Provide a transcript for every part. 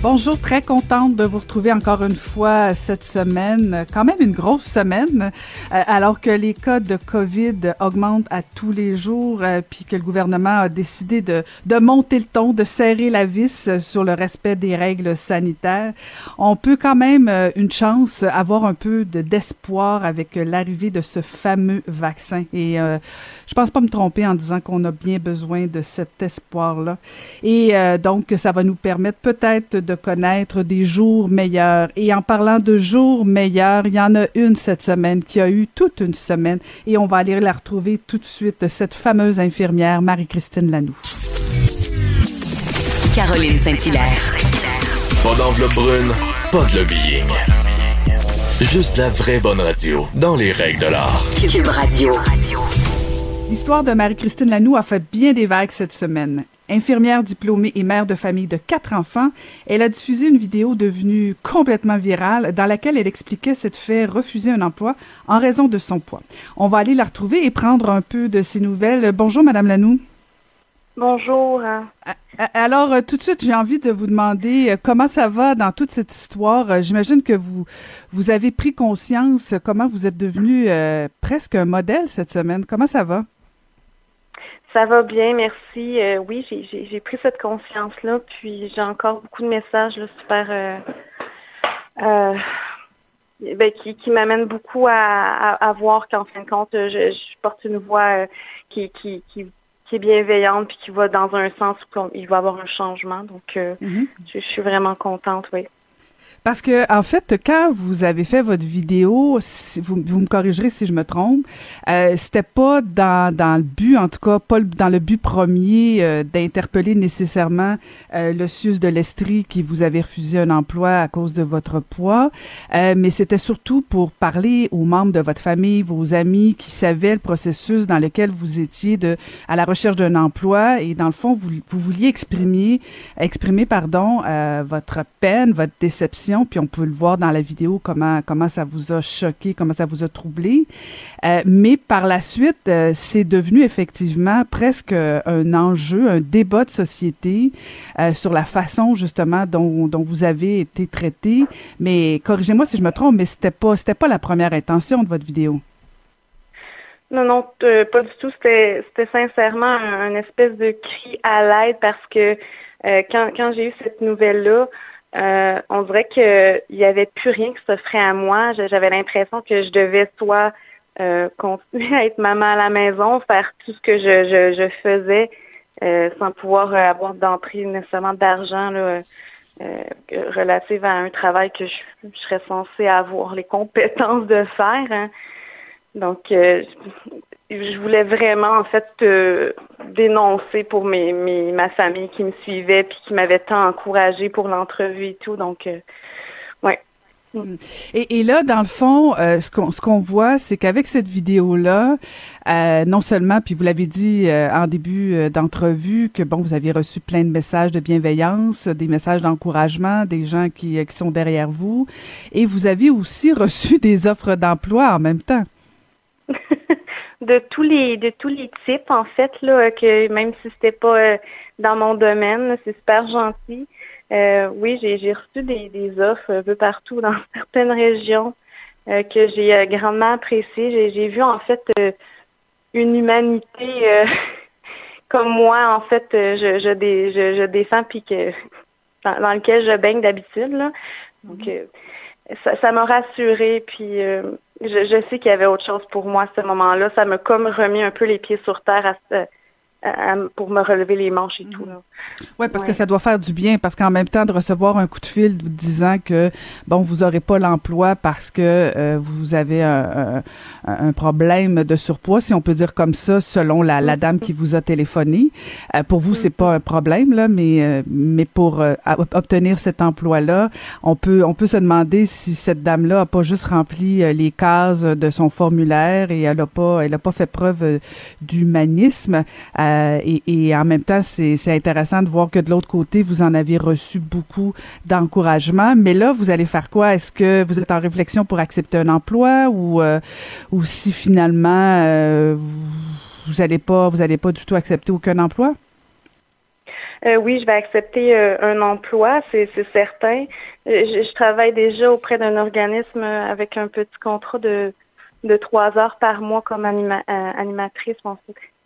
Bonjour, très contente de vous retrouver encore une fois cette semaine, quand même une grosse semaine, euh, alors que les cas de COVID augmentent à tous les jours, euh, puis que le gouvernement a décidé de, de monter le ton, de serrer la vis sur le respect des règles sanitaires. On peut quand même euh, une chance avoir un peu de d'espoir avec l'arrivée de ce fameux vaccin. Et je pense pas me tromper en disant qu'on a bien besoin de cet espoir-là. Et donc, ça va nous permettre peut-être de connaître des jours meilleurs. Et en parlant de jours meilleurs, il y en a une cette semaine qui a eu toute une semaine et on va aller la retrouver tout de suite, cette fameuse infirmière Marie-Christine Lanoux. Caroline Saint-Hilaire. Pas d'enveloppe brune, pas de lobbying. Juste la vraie bonne radio, dans les règles de l'art. Cube Radio. L'histoire de Marie-Christine Lanoux a fait bien des vagues cette semaine. Infirmière diplômée et mère de famille de quatre enfants, elle a diffusé une vidéo devenue complètement virale dans laquelle elle expliquait s'être fait refuser un emploi en raison de son poids. On va aller la retrouver et prendre un peu de ses nouvelles. Bonjour, Madame Lanoux. Bonjour. Alors, euh, tout de suite, j'ai envie de vous demander euh, comment ça va dans toute cette histoire? Euh, j'imagine que vous vous avez pris conscience comment vous êtes devenu presque un modèle cette semaine. Comment ça va? Ça va bien, merci. Euh, oui, j'ai pris cette conscience-là, puis j'ai encore beaucoup de messages là, super euh, euh, ben, qui, qui m'amènent beaucoup à, à, voir qu'en fin de compte, je, je porte une voix qui, qui, qui, qui, est bienveillante, puis qui va dans un sens où il va y avoir un changement. Donc, mm-hmm. je, je, suis vraiment contente, oui. Parce que en fait, quand vous avez fait votre vidéo, vous, vous me corrigerez si je me trompe, euh, c'était pas dans, dans le but, en tout cas pas dans le but premier euh, d'interpeller nécessairement euh, le SUS de l'Estrie qui vous avait refusé un emploi à cause de votre poids, euh, mais c'était surtout pour parler aux membres de votre famille, vos amis qui savaient le processus dans lequel vous étiez de à la recherche d'un emploi. Et dans le fond vous, vous vouliez exprimer exprimer pardon euh, votre peine, votre déception puis on peut le voir dans la vidéo comment ça vous a choqué, comment ça vous a troublé. Euh, mais par la suite, euh, c'est devenu effectivement presque un enjeu, un débat de société euh, sur la façon justement dont, vous avez été traité. Mais corrigez-moi si je me trompe, mais c'était pas pas la première intention de votre vidéo. Non, non, pas du tout. C'était, c'était sincèrement un, espèce de cri à l'aide parce que quand, quand j'ai eu cette nouvelle-là, euh, on dirait qu'il n'y avait plus rien qui s'offrait à moi. J'avais l'impression que je devais soit euh, continuer à être maman à la maison, faire tout ce que je, je, je faisais euh, sans pouvoir avoir d'entrée nécessairement d'argent là, relative à un travail que je, serais censée avoir les compétences de faire. Hein. Donc, je voulais vraiment en fait euh, dénoncer pour mes, mes, ma famille qui me suivait puis qui m'avait tant encouragé pour l'entrevue et tout. Donc, euh, ouais. Mm. Et, et, là, dans le fond, euh, ce qu'on ce qu'on voit, c'est qu'avec cette vidéo-là, euh, non seulement, puis vous l'avez dit euh, en début d'entrevue, que bon, vous aviez reçu plein de messages de bienveillance, des messages d'encouragement, des gens qui, qui sont derrière vous, et vous avez aussi reçu des offres d'emploi en même temps. De tous les de tous les types en fait là que même si c'était pas euh, dans mon domaine c'est super gentil. Euh, oui j'ai j'ai reçu des, des offres un peu partout dans certaines régions euh, que j'ai grandement apprécié j'ai j'ai vu en fait une humanité comme moi en fait je je, dé, je, je défends puis que dans, dans, lequel je baigne d'habitude là. Donc mm-hmm. ça ça m'a rassurée puis je, je sais qu'il y avait autre chose pour moi à ce moment-là. Ça m'a comme remis un peu les pieds sur terre à ce, pour me relever les manches et tout. Là. Ouais, parce que ça doit faire du bien, parce qu'en même temps de recevoir un coup de fil disant que bon, vous aurez pas l'emploi parce que euh, vous avez un, un, problème de surpoids, si on peut dire comme ça, selon la, la dame qui vous a téléphoné. Euh, pour vous, c'est pas un problème là, mais euh, mais pour obtenir cet emploi-là, on peut on peut se demander si cette dame-là a pas juste rempli les cases de son formulaire et elle a pas elle a pas fait preuve d'humanisme et, et, en même temps, c'est intéressant de voir que de l'autre côté, vous en avez reçu beaucoup d'encouragement. Mais là, vous allez faire quoi? Est-ce que vous êtes en réflexion pour accepter un emploi ou, ou si finalement vous n'allez pas, vous allez pas du tout accepter aucun emploi? Euh, oui, je vais accepter euh, un emploi, c'est certain. Euh, je, travaille déjà auprès d'un organisme avec un petit contrat de, de trois heures par mois comme animatrice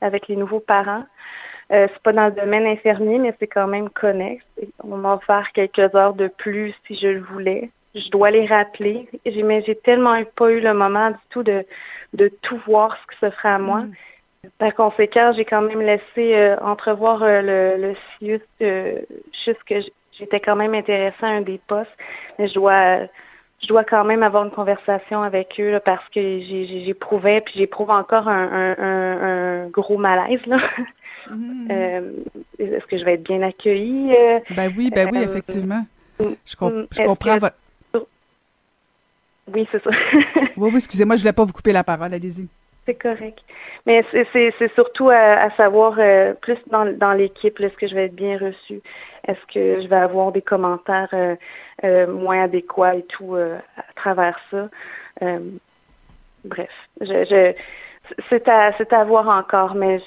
avec les nouveaux parents. c'est pas dans le domaine infirmier, mais c'est quand même connexe. On m'a offert quelques heures de plus si je le voulais. Je dois les rappeler. Mais j'ai tellement pas eu le moment du tout de, de tout voir ce que ce ferait à moi. Mm. Par conséquent, j'ai quand même laissé euh, entrevoir euh, le, le CIUS euh, juste que j'étais quand même intéressée à un des postes, mais je dois je dois quand même avoir une conversation avec eux parce que j'éprouvais puis j'éprouve encore un, un, un, gros malaise là. Mm-hmm. Est-ce que je vais être bien accueillie? ben oui, ben oui, effectivement. Mm, je, je comprends votre. Oui, c'est ça. oui, oui, excusez-moi, je ne voulais pas vous couper la parole, allez-y. C'est correct. Mais c'est surtout à, savoir euh, plus dans, dans l'équipe, est-ce que je vais être bien reçue? Est-ce que je vais avoir des commentaires euh, euh, moins adéquats et tout à travers ça? bref, je, c'est à voir encore, mais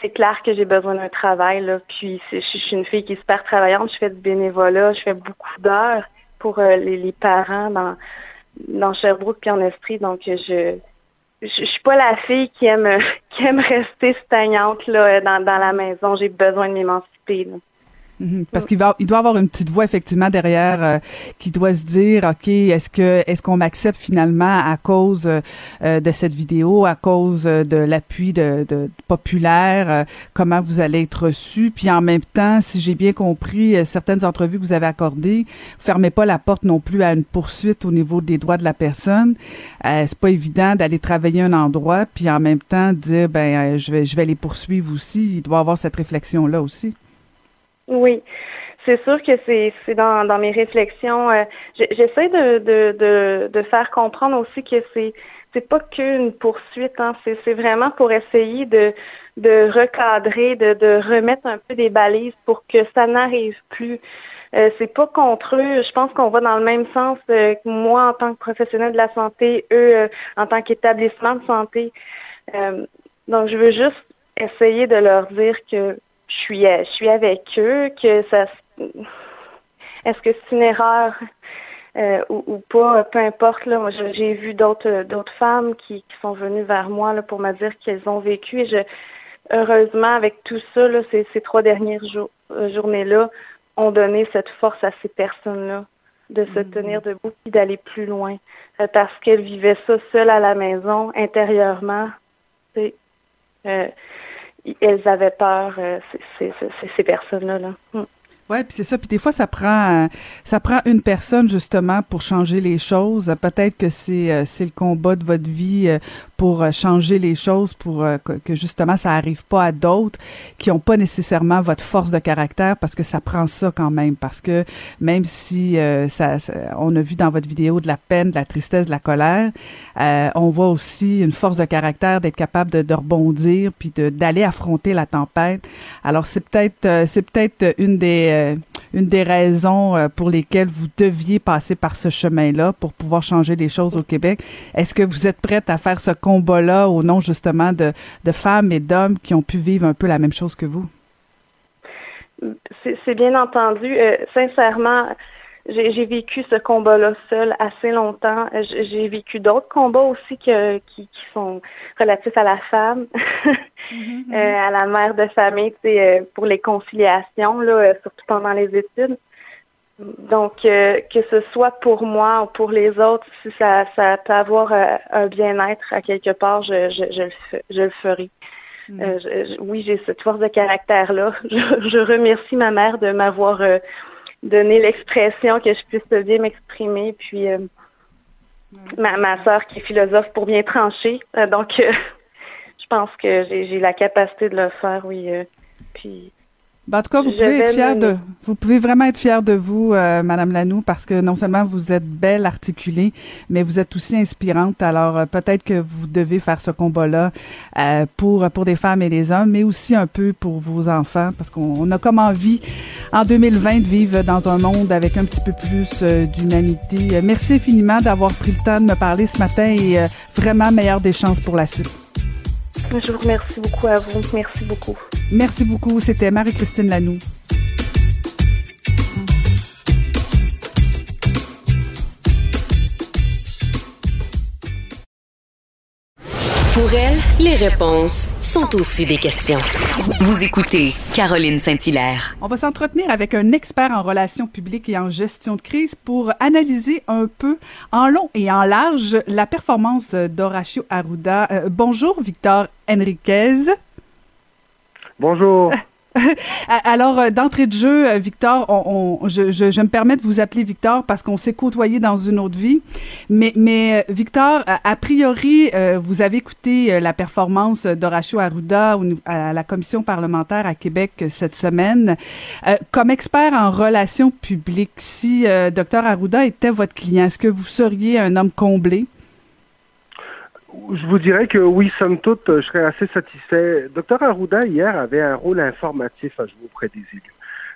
c'est clair que j'ai besoin d'un travail. Là. Puis je, suis une fille qui est super travaillante, je fais du bénévolat, je fais beaucoup d'heures pour les, parents dans dans Sherbrooke puis en Estrie, donc je je, suis pas la fille qui aime qui aime rester stagnante là dans, dans la maison. J'ai besoin de m'émanciper. Mhm. parce qu'il va, il doit avoir une petite voix effectivement derrière euh, qui doit se dire, ok, est-ce que, est-ce qu'on m'accepte finalement à cause euh, de cette vidéo, à cause de l'appui de, de, populaire, euh, comment vous allez être reçu, puis en même temps, si j'ai bien compris certaines entrevues que vous avez accordées, vous fermez pas la porte non plus à une poursuite au niveau des droits de la personne. c'est pas évident d'aller travailler un endroit puis en même temps dire, ben, je vais, je vais les poursuivre aussi. Il doit avoir cette réflexion là aussi. Oui, c'est sûr que c'est dans, dans mes réflexions. Euh, J'essaie de, de, de, de faire comprendre aussi que c'est c'est pas qu'une poursuite, hein, c'est vraiment pour essayer de, de recadrer, de, de remettre un peu des balises pour que ça n'arrive plus. Euh, c'est pas contre eux. Je pense qu'on va dans le même sens euh, que moi en tant que professionnel de la santé, eux euh, en tant qu'établissement de santé. donc je veux juste essayer de leur dire que je suis, je suis avec eux, que ça. Est-ce que c'est une erreur euh, ou, ou, pas, peu importe. Là, j'ai vu d'autres d'autres femmes qui, qui, sont venues vers moi là, pour me dire qu'elles ont vécu. Et je, heureusement, avec tout ça, là, ces, ces trois dernières euh, journées-là, ont donné cette force à ces personnes-là de se mm-hmm. tenir debout et d'aller plus loin. Euh, parce qu'elles vivaient ça seules à la maison, intérieurement. Euh, elles avaient peur, euh, ces personnes-là. Là. Hmm. Ouais, puis c'est ça. Puis des fois, ça prend, ça prend une personne justement pour changer les choses. Peut-être que c'est, euh, c'est le combat de votre vie euh, pour euh, changer les choses, pour que justement ça arrive pas à d'autres qui ont pas nécessairement votre force de caractère, parce que ça prend ça quand même. Parce que même si ça, on a vu dans votre vidéo de la peine, de la tristesse, de la colère, on voit aussi une force de caractère d'être capable de, de rebondir puis d'aller affronter la tempête. Alors c'est peut-être, c'est peut-être une des euh, une des raisons euh, pour lesquelles vous deviez passer par ce chemin-là pour pouvoir changer les choses au Québec. Est-ce que vous êtes prête à faire ce combat-là au nom justement de, femmes et d'hommes qui ont pu vivre un peu la même chose que vous? C'est bien entendu. Euh, sincèrement, j'ai vécu ce combat-là seul assez longtemps. J'ai vécu d'autres combats aussi que, qui, qui, sont relatifs à la femme, mm-hmm, euh, à la mère de famille, euh, pour les conciliations, là, euh, surtout pendant les études. Donc, que ce soit pour moi ou pour les autres, si ça, ça peut avoir un bien-être à quelque part, je, je, je, le, je le ferai. Mm. oui, j'ai cette force de caractère-là. Je, remercie ma mère de m'avoir donner l'expression que je puisse bien m'exprimer. Puis euh, ma, ma soeur qui est philosophe pour bien trancher. Euh, donc, euh, je pense que j'ai la capacité de le faire, oui. puis Ben, en tout cas, vous pouvez être fier de, vous pouvez vraiment être fier de vous, euh, Madame Lanou, parce que non seulement vous êtes belle, articulée, mais vous êtes aussi inspirante. Alors euh, peut-être que vous devez faire ce combat-là euh, pour pour des femmes et des hommes, mais aussi un peu pour vos enfants, parce qu'on a comme envie en 2020 de vivre dans un monde avec un petit peu plus euh, d'humanité. merci infiniment d'avoir pris le temps de me parler ce matin et vraiment meilleure des chances pour la suite. Je vous remercie beaucoup à vous. Merci beaucoup. Merci beaucoup. C'était Marie-Christine Lanoux. Pour elle, les réponses sont aussi des questions. Vous écoutez Caroline Saint-Hilaire. On va s'entretenir avec un expert en relations publiques et en gestion de crise pour analyser un peu en long et en large la performance d'Horacio Arruda. Euh, bonjour Victor Enriquez. Bonjour. Alors, euh, d'entrée de jeu, euh, Victor, on, je, je, me permets de vous appeler Victor parce qu'on s'est côtoyé dans une autre vie. Mais, mais euh, Victor, a, priori, vous avez écouté la performance d'Horacio Arruda à la commission parlementaire à Québec cette semaine. comme expert en relations publiques, si Dr Arruda était votre client, est-ce que vous seriez un homme comblé? Je vous dirais que oui, somme toute, je serais assez satisfait. Docteur Arruda, hier, avait un rôle informatif à jouer auprès des élus.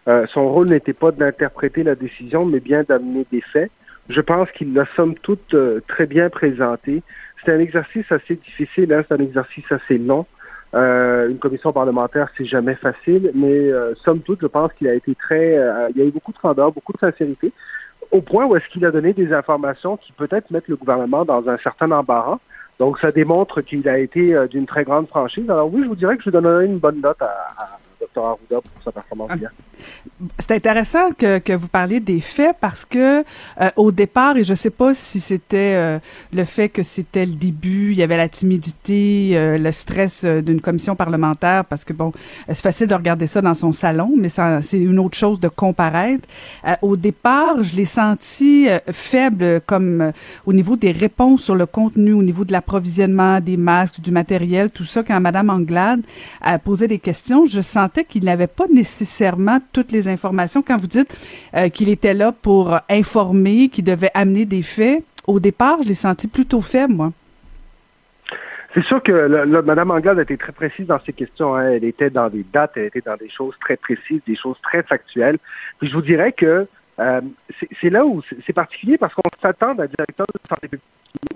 Euh, son rôle n'était pas d'interpréter la décision, mais bien d'amener des faits. Je pense qu'il l'a somme toute euh, très bien présenté. C'est un exercice assez difficile, hein, c'est un exercice assez long. Euh, une commission parlementaire, c'est jamais facile, mais somme toute, je pense qu'il a été très, il y a eu beaucoup de candeur, beaucoup de sincérité, au point où est-ce qu'il a donné des informations qui peut-être mettent le gouvernement dans un certain embarras. Donc, ça démontre qu'il a été euh, d'une très grande franchise. Alors oui, je vous dirais que je donnerais une bonne note à, Dr. Hier. C'est intéressant que, que, vous parliez des faits parce que euh, au départ, et je sais pas si c'était euh, le fait que c'était le début, il y avait la timidité, euh, le stress d'une commission parlementaire, parce que bon, c'est facile de regarder ça dans son salon, mais c'est une autre chose de comparaître. au départ, je l'ai senti faible comme au niveau des réponses sur le contenu, au niveau de l'approvisionnement des masques, du matériel, tout ça. Quand Madame Anglade posé des questions, je sentais qu'il n'avait pas nécessairement toutes les informations. Quand vous dites euh, qu'il était là pour informer, qu'il devait amener des faits, au départ, je l'ai senti plutôt faible, moi. C'est sûr que Mme Anglade a été très précise dans ses questions. Hein. Elle était dans des dates, elle était dans des choses très précises, des choses très factuelles. Je vous dirais que euh, c'est là où c'est particulier parce qu'on s'attend à un directeur de santé publique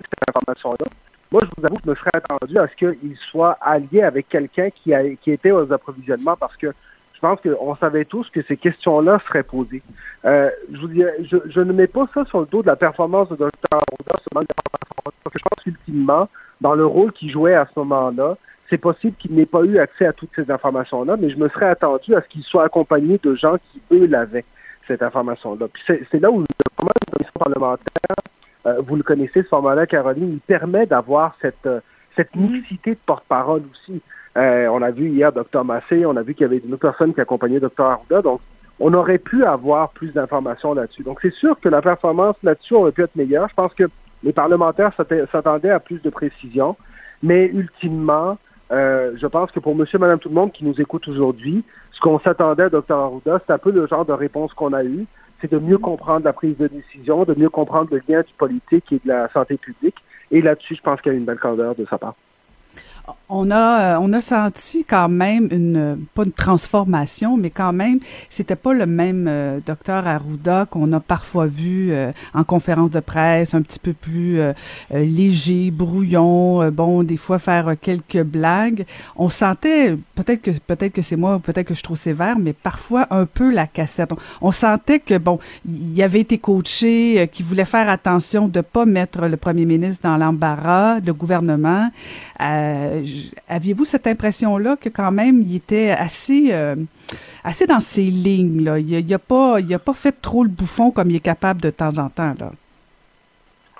cette information-là. Moi, je vous avoue que je me serais attendu à ce qu'il soit allié avec quelqu'un qui, était aux approvisionnements parce que je pense qu'on savait tous que ces questions-là seraient posées. Euh, je, ne mets pas ça sur le dos de la performance de Dr. Arruda, parce que je pense qu'ultimement, dans le rôle qu'il jouait à ce moment-là, c'est possible qu'il n'ait pas eu accès à toutes ces informations-là, mais je me serais attendu à ce qu'il soit accompagné de gens qui, eux, l'avaient, cette information-là. Puis c'est là où le commission parlementaire, euh, vous le connaissez, ce format-là, Caroline, il permet d'avoir cette, euh, cette mixité de porte-parole aussi. Euh, on a vu hier Dr Massé, on a vu qu'il y avait une autre personne qui accompagnait Dr Arruda, donc on aurait pu avoir plus d'informations là-dessus. Donc c'est sûr que la performance là-dessus aurait pu être meilleure. Je pense que les parlementaires s'attendaient à plus de précision, mais ultimement, euh, je pense que pour monsieur, madame, tout le monde qui nous écoute aujourd'hui, ce qu'on s'attendait à Dr Arruda, c'est un peu le genre de réponse qu'on a eue. De mieux comprendre la prise de décision, de mieux comprendre le lien du politique et de la santé publique. Et là-dessus, je pense qu'il y a une belle candeur de sa part on a euh, on a senti quand même une pas une transformation mais quand même c'était pas le même euh, docteur Arruda qu'on a parfois vu euh, en conférence de presse un petit peu plus léger brouillon bon des fois faire quelques blagues. On sentait peut-être que peut-être que c'est moi peut-être que je trouve sévère mais parfois un peu la cassette. On, sentait que bon il avait été coaché qu'il voulait faire attention de pas mettre le premier ministre dans l'embarras le gouvernement. Euh, aviez-vous cette impression-là que quand même il était assez, euh, assez dans ses lignes. Il n'a pas, il a pas fait trop le bouffon comme il est capable de temps en temps.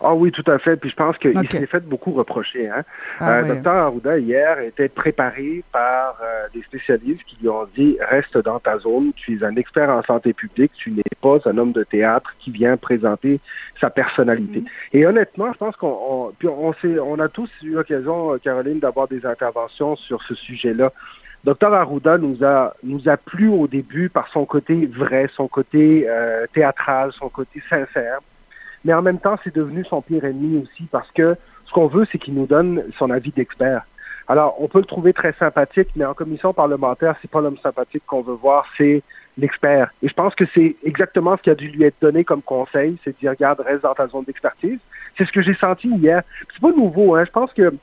Ah oui, tout à fait. Puis je pense qu'il s'est fait beaucoup reprocher. Hein? Ah euh, Docteur Arruda, hier, était préparé par euh, des spécialistes qui lui ont dit reste dans ta zone, tu es un expert en santé publique, tu n'es pas un homme de théâtre qui vient présenter sa personnalité. Mm-hmm. Et honnêtement, je pense qu'on puis on, on a tous eu l'occasion, Caroline, d'avoir des interventions sur ce sujet-là. Docteur Arruda nous a nous a plu au début par son côté vrai, son côté euh, théâtral, son côté sincère. Mais en même temps, c'est devenu son pire ennemi aussi parce que ce qu'on veut, c'est qu'il nous donne son avis d'expert. Alors, on peut le trouver très sympathique, mais en commission parlementaire, c'est pas l'homme sympathique qu'on veut voir, c'est l'expert. Et je pense que c'est exactement ce qui a dû lui être donné comme conseil, c'est de dire, regarde, reste dans ta zone d'expertise. C'est ce que j'ai senti hier. C'est pas nouveau, hein. Je pense que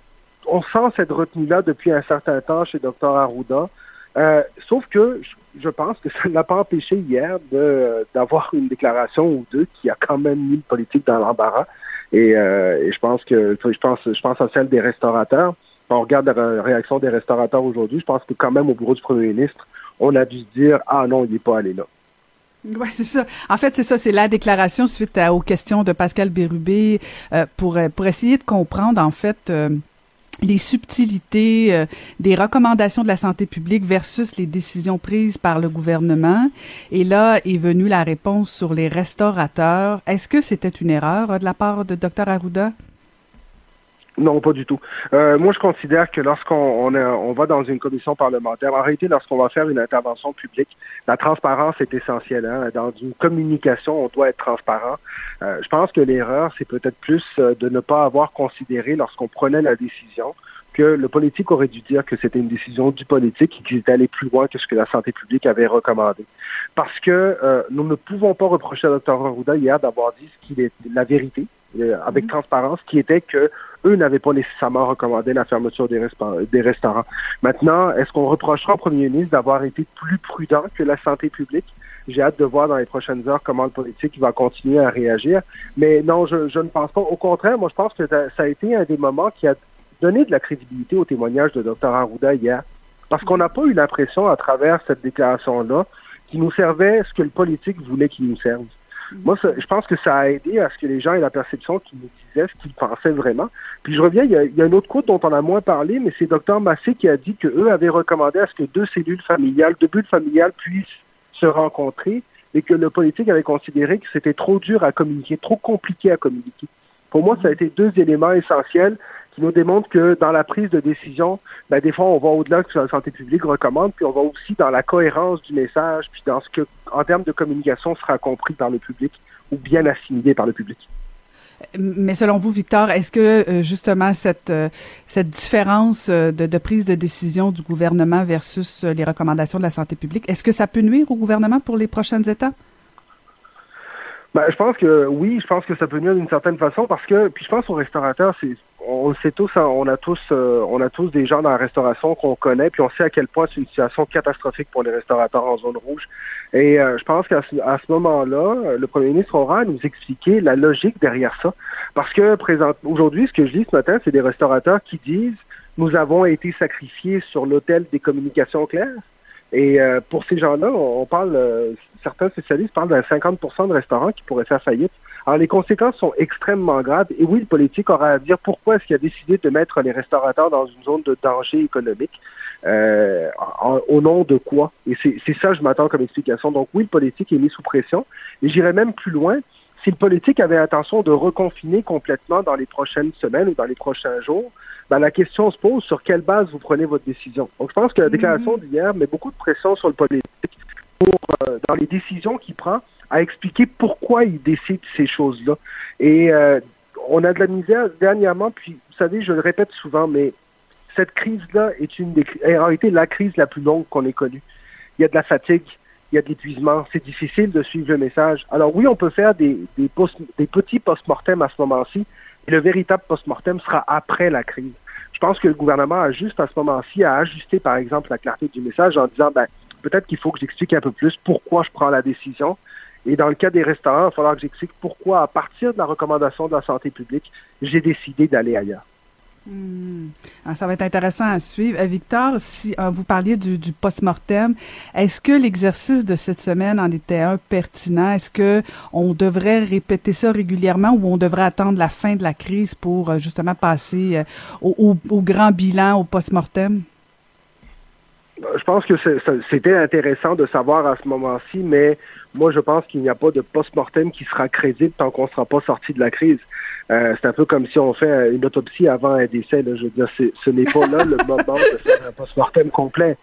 on sent cette retenue-là depuis un certain temps chez Dr. Arruda. Euh, sauf que pense que ça ne l'a pas empêché hier d'avoir une déclaration ou deux qui a quand même mis le politique dans l'embarras. Et, euh, je pense que je pense je pense à celle des restaurateurs. On regarde la réaction des restaurateurs aujourd'hui, je pense que quand même au bureau du premier ministre, on a dû se dire ah non, il n'est pas allé là. Oui, c'est ça. En fait, c'est ça, c'est la déclaration suite aux questions de Pascal Bérubé euh, pour, pour essayer de comprendre, en fait, euh, les subtilités euh, des recommandations de la santé publique versus les décisions prises par le gouvernement. Et là est venue la réponse sur les restaurateurs. Est-ce que c'était une erreur de la part de Dr. Arruda? Non, pas du tout. Euh, moi, je considère que lorsqu'on on, on, va dans une commission parlementaire, en réalité, lorsqu'on va faire une intervention publique, la transparence est essentielle. Hein. Dans une communication, on doit être transparent. Euh, je pense que l'erreur, c'est peut-être plus euh, de ne pas avoir considéré lorsqu'on prenait la décision que le politique aurait dû dire que c'était une décision du politique et qu'il était allé plus loin que ce que la santé publique avait recommandé. Parce que euh, nous ne pouvons pas reprocher à Dr. Arruda hier d'avoir dit ce qui est la vérité, euh, avec mm-hmm. transparence, qui était que eux n'avaient pas nécessairement recommandé la fermeture des, des restaurants. Maintenant, est-ce qu'on reprochera au premier ministre d'avoir été plus prudent que la santé publique? J'ai hâte de voir dans les prochaines heures comment le politique va continuer à réagir. Mais non, je, je ne pense pas. Au contraire, moi, je pense que ça a été un des moments qui a donné de la crédibilité au témoignage de Dr. Arruda hier. Parce qu'on n'a pas eu l'impression, à travers cette déclaration-là, qu'il nous servait ce que le politique voulait qu'il nous serve. Moi, je pense que ça a aidé à ce que les gens aient la perception qu'ils nous disaient ce qu'ils pensaient vraiment. Puis je reviens, il y, a, il y a une autre côte dont on a moins parlé, mais c'est Dr Massé qui a dit qu'eux avaient recommandé à ce que deux cellules familiales, deux bulles familiales puissent se rencontrer et que le politique avait considéré que c'était trop dur à communiquer, trop compliqué à communiquer. Pour moi, ça a été deux éléments essentiels qui nous démontrent que dans la prise de décision, ben, des fois, on va au-delà de ce que la santé publique recommande, puis on va aussi dans la cohérence du message, puis dans ce que, en termes de communication, sera compris par le public ou bien assimilé par le public. Mais selon vous, Victor, est-ce que euh, justement cette euh, cette différence euh, de, de, prise de décision du gouvernement versus les recommandations de la santé publique, est-ce que ça peut nuire au gouvernement pour les prochaines étapes? Ben, je pense que oui, je pense que ça peut nuire d'une certaine façon parce que, puis je pense aux restaurateurs, c'est on le sait tous, hein, on a tous, euh, on a tous des gens dans la restauration qu'on connaît, puis on sait à quel point c'est une situation catastrophique pour les restaurateurs en zone rouge. Et euh, je pense qu'à ce, moment-là, le premier ministre aura à nous expliquer la logique derrière ça, parce que aujourd'hui, ce que je dis ce matin, c'est des restaurateurs qui disent nous avons été sacrifiés sur l'autel des communications claires. Et euh, pour ces gens-là, on, parle, certains spécialistes parlent d'un 50% de restaurants qui pourraient faire faillite. Alors, les conséquences sont extrêmement graves. Et oui, le politique aura à dire pourquoi est-ce qu'il a décidé de mettre les restaurateurs dans une zone de danger économique. Euh, au nom de quoi? Et c'est ça, je m'attends comme explication. Donc oui, le politique est mis sous pression. Et j'irai même plus loin. Si le politique avait l'intention de reconfiner complètement dans les prochaines semaines ou dans les prochains jours, ben, la question se pose sur quelle base vous prenez votre décision. Donc je pense que la déclaration mm-hmm. d'hier met beaucoup de pression sur le politique pour, euh, dans les décisions qu'il prend à expliquer pourquoi il décide ces choses-là. Et euh, on a de la misère dernièrement, puis vous savez, je le répète souvent, mais cette crise-là est une en réalité la crise la plus longue qu'on ait connue. Il y a de la fatigue, il y a de l'épuisement, c'est difficile de suivre le message. Alors oui, on peut faire des, petits post-mortem à ce moment-ci, mais le véritable post-mortem sera après la crise. Je pense que le gouvernement a juste à ce moment-ci à ajuster, par exemple, la clarté du message en disant, ben, peut-être qu'il faut que j'explique un peu plus pourquoi je prends la décision, et dans le cas des restaurants, il va falloir que j'explique pourquoi, à partir de la recommandation de la santé publique, j'ai décidé d'aller ailleurs. Hmm. Ah, ça va être intéressant à suivre. Euh, Victor, si euh, vous parliez du, post-mortem, est-ce que l'exercice de cette semaine en était un pertinent? Est-ce que on devrait répéter ça régulièrement ou on devrait attendre la fin de la crise pour euh, justement passer au, au, grand bilan, au post-mortem? Je pense que c'était intéressant de savoir à ce moment-ci, mais moi, je pense qu'il n'y a pas de post-mortem qui sera crédible tant qu'on ne sera pas sorti de la crise. Euh, c'est un peu comme si on fait une autopsie avant un décès. Je veux dire, ce n'est pas là le moment de faire un post-mortem complet.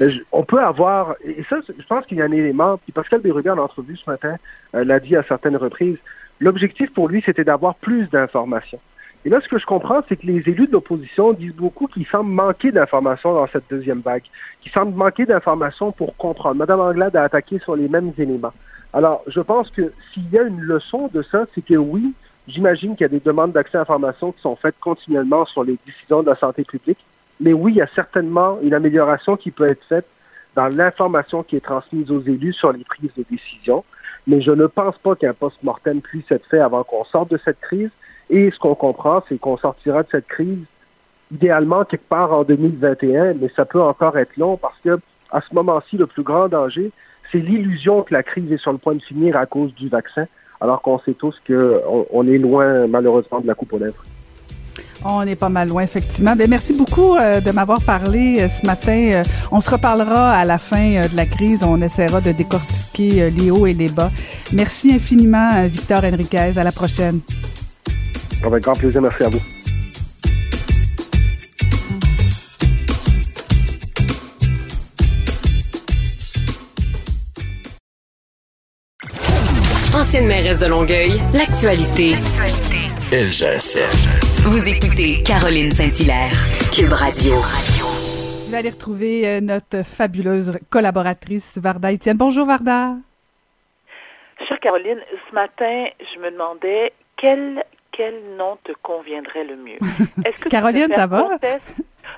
Euh, on peut avoir, et ça, je pense qu'il y a un élément, puis Pascal Bérubé, en entrevue ce matin, euh, l'a dit à certaines reprises, l'objectif pour lui, c'était d'avoir plus d'informations. Et là, ce que je comprends, c'est que les élus de l'opposition disent beaucoup qu'ils semblent manquer d'informations dans cette deuxième vague, qu'ils semblent manquer d'informations pour comprendre. Madame Anglade a attaqué sur les mêmes éléments. Alors, je pense que s'il y a une leçon de ça, c'est que oui, j'imagine qu'il y a des demandes d'accès à l'information qui sont faites continuellement sur les décisions de la santé publique. Mais oui, il y a certainement une amélioration qui peut être faite dans l'information qui est transmise aux élus sur les prises de décision. Mais je ne pense pas qu'un post-mortem puisse être fait avant qu'on sorte de cette crise. Et ce qu'on comprend, c'est qu'on sortira de cette crise idéalement quelque part en 2021, mais ça peut encore être long parce que à ce moment-ci, le plus grand danger, c'est l'illusion que la crise est sur le point de finir à cause du vaccin, alors qu'on sait tous qu'on on est loin, malheureusement, de la coupe aux lèvres. On est pas mal loin, effectivement. Bien, merci beaucoup euh, de m'avoir parlé euh, ce matin. Euh, on se reparlera à la fin de la crise. On essaiera de décortiquer les hauts et les bas. Merci infiniment, Victor Henriquez. À la prochaine. Avec grand plaisir. Merci à vous. Ancienne mairesse de Longueuil, l'actualité. LGSN. Vous écoutez Caroline Saint-Hilaire, Cube Radio. Je vais aller retrouver notre fabuleuse collaboratrice Varda Etienne. Bonjour Varda. Chère Caroline, ce matin, je me demandais quel quel nom te conviendrait le mieux? Est-ce que Caroline, ça va?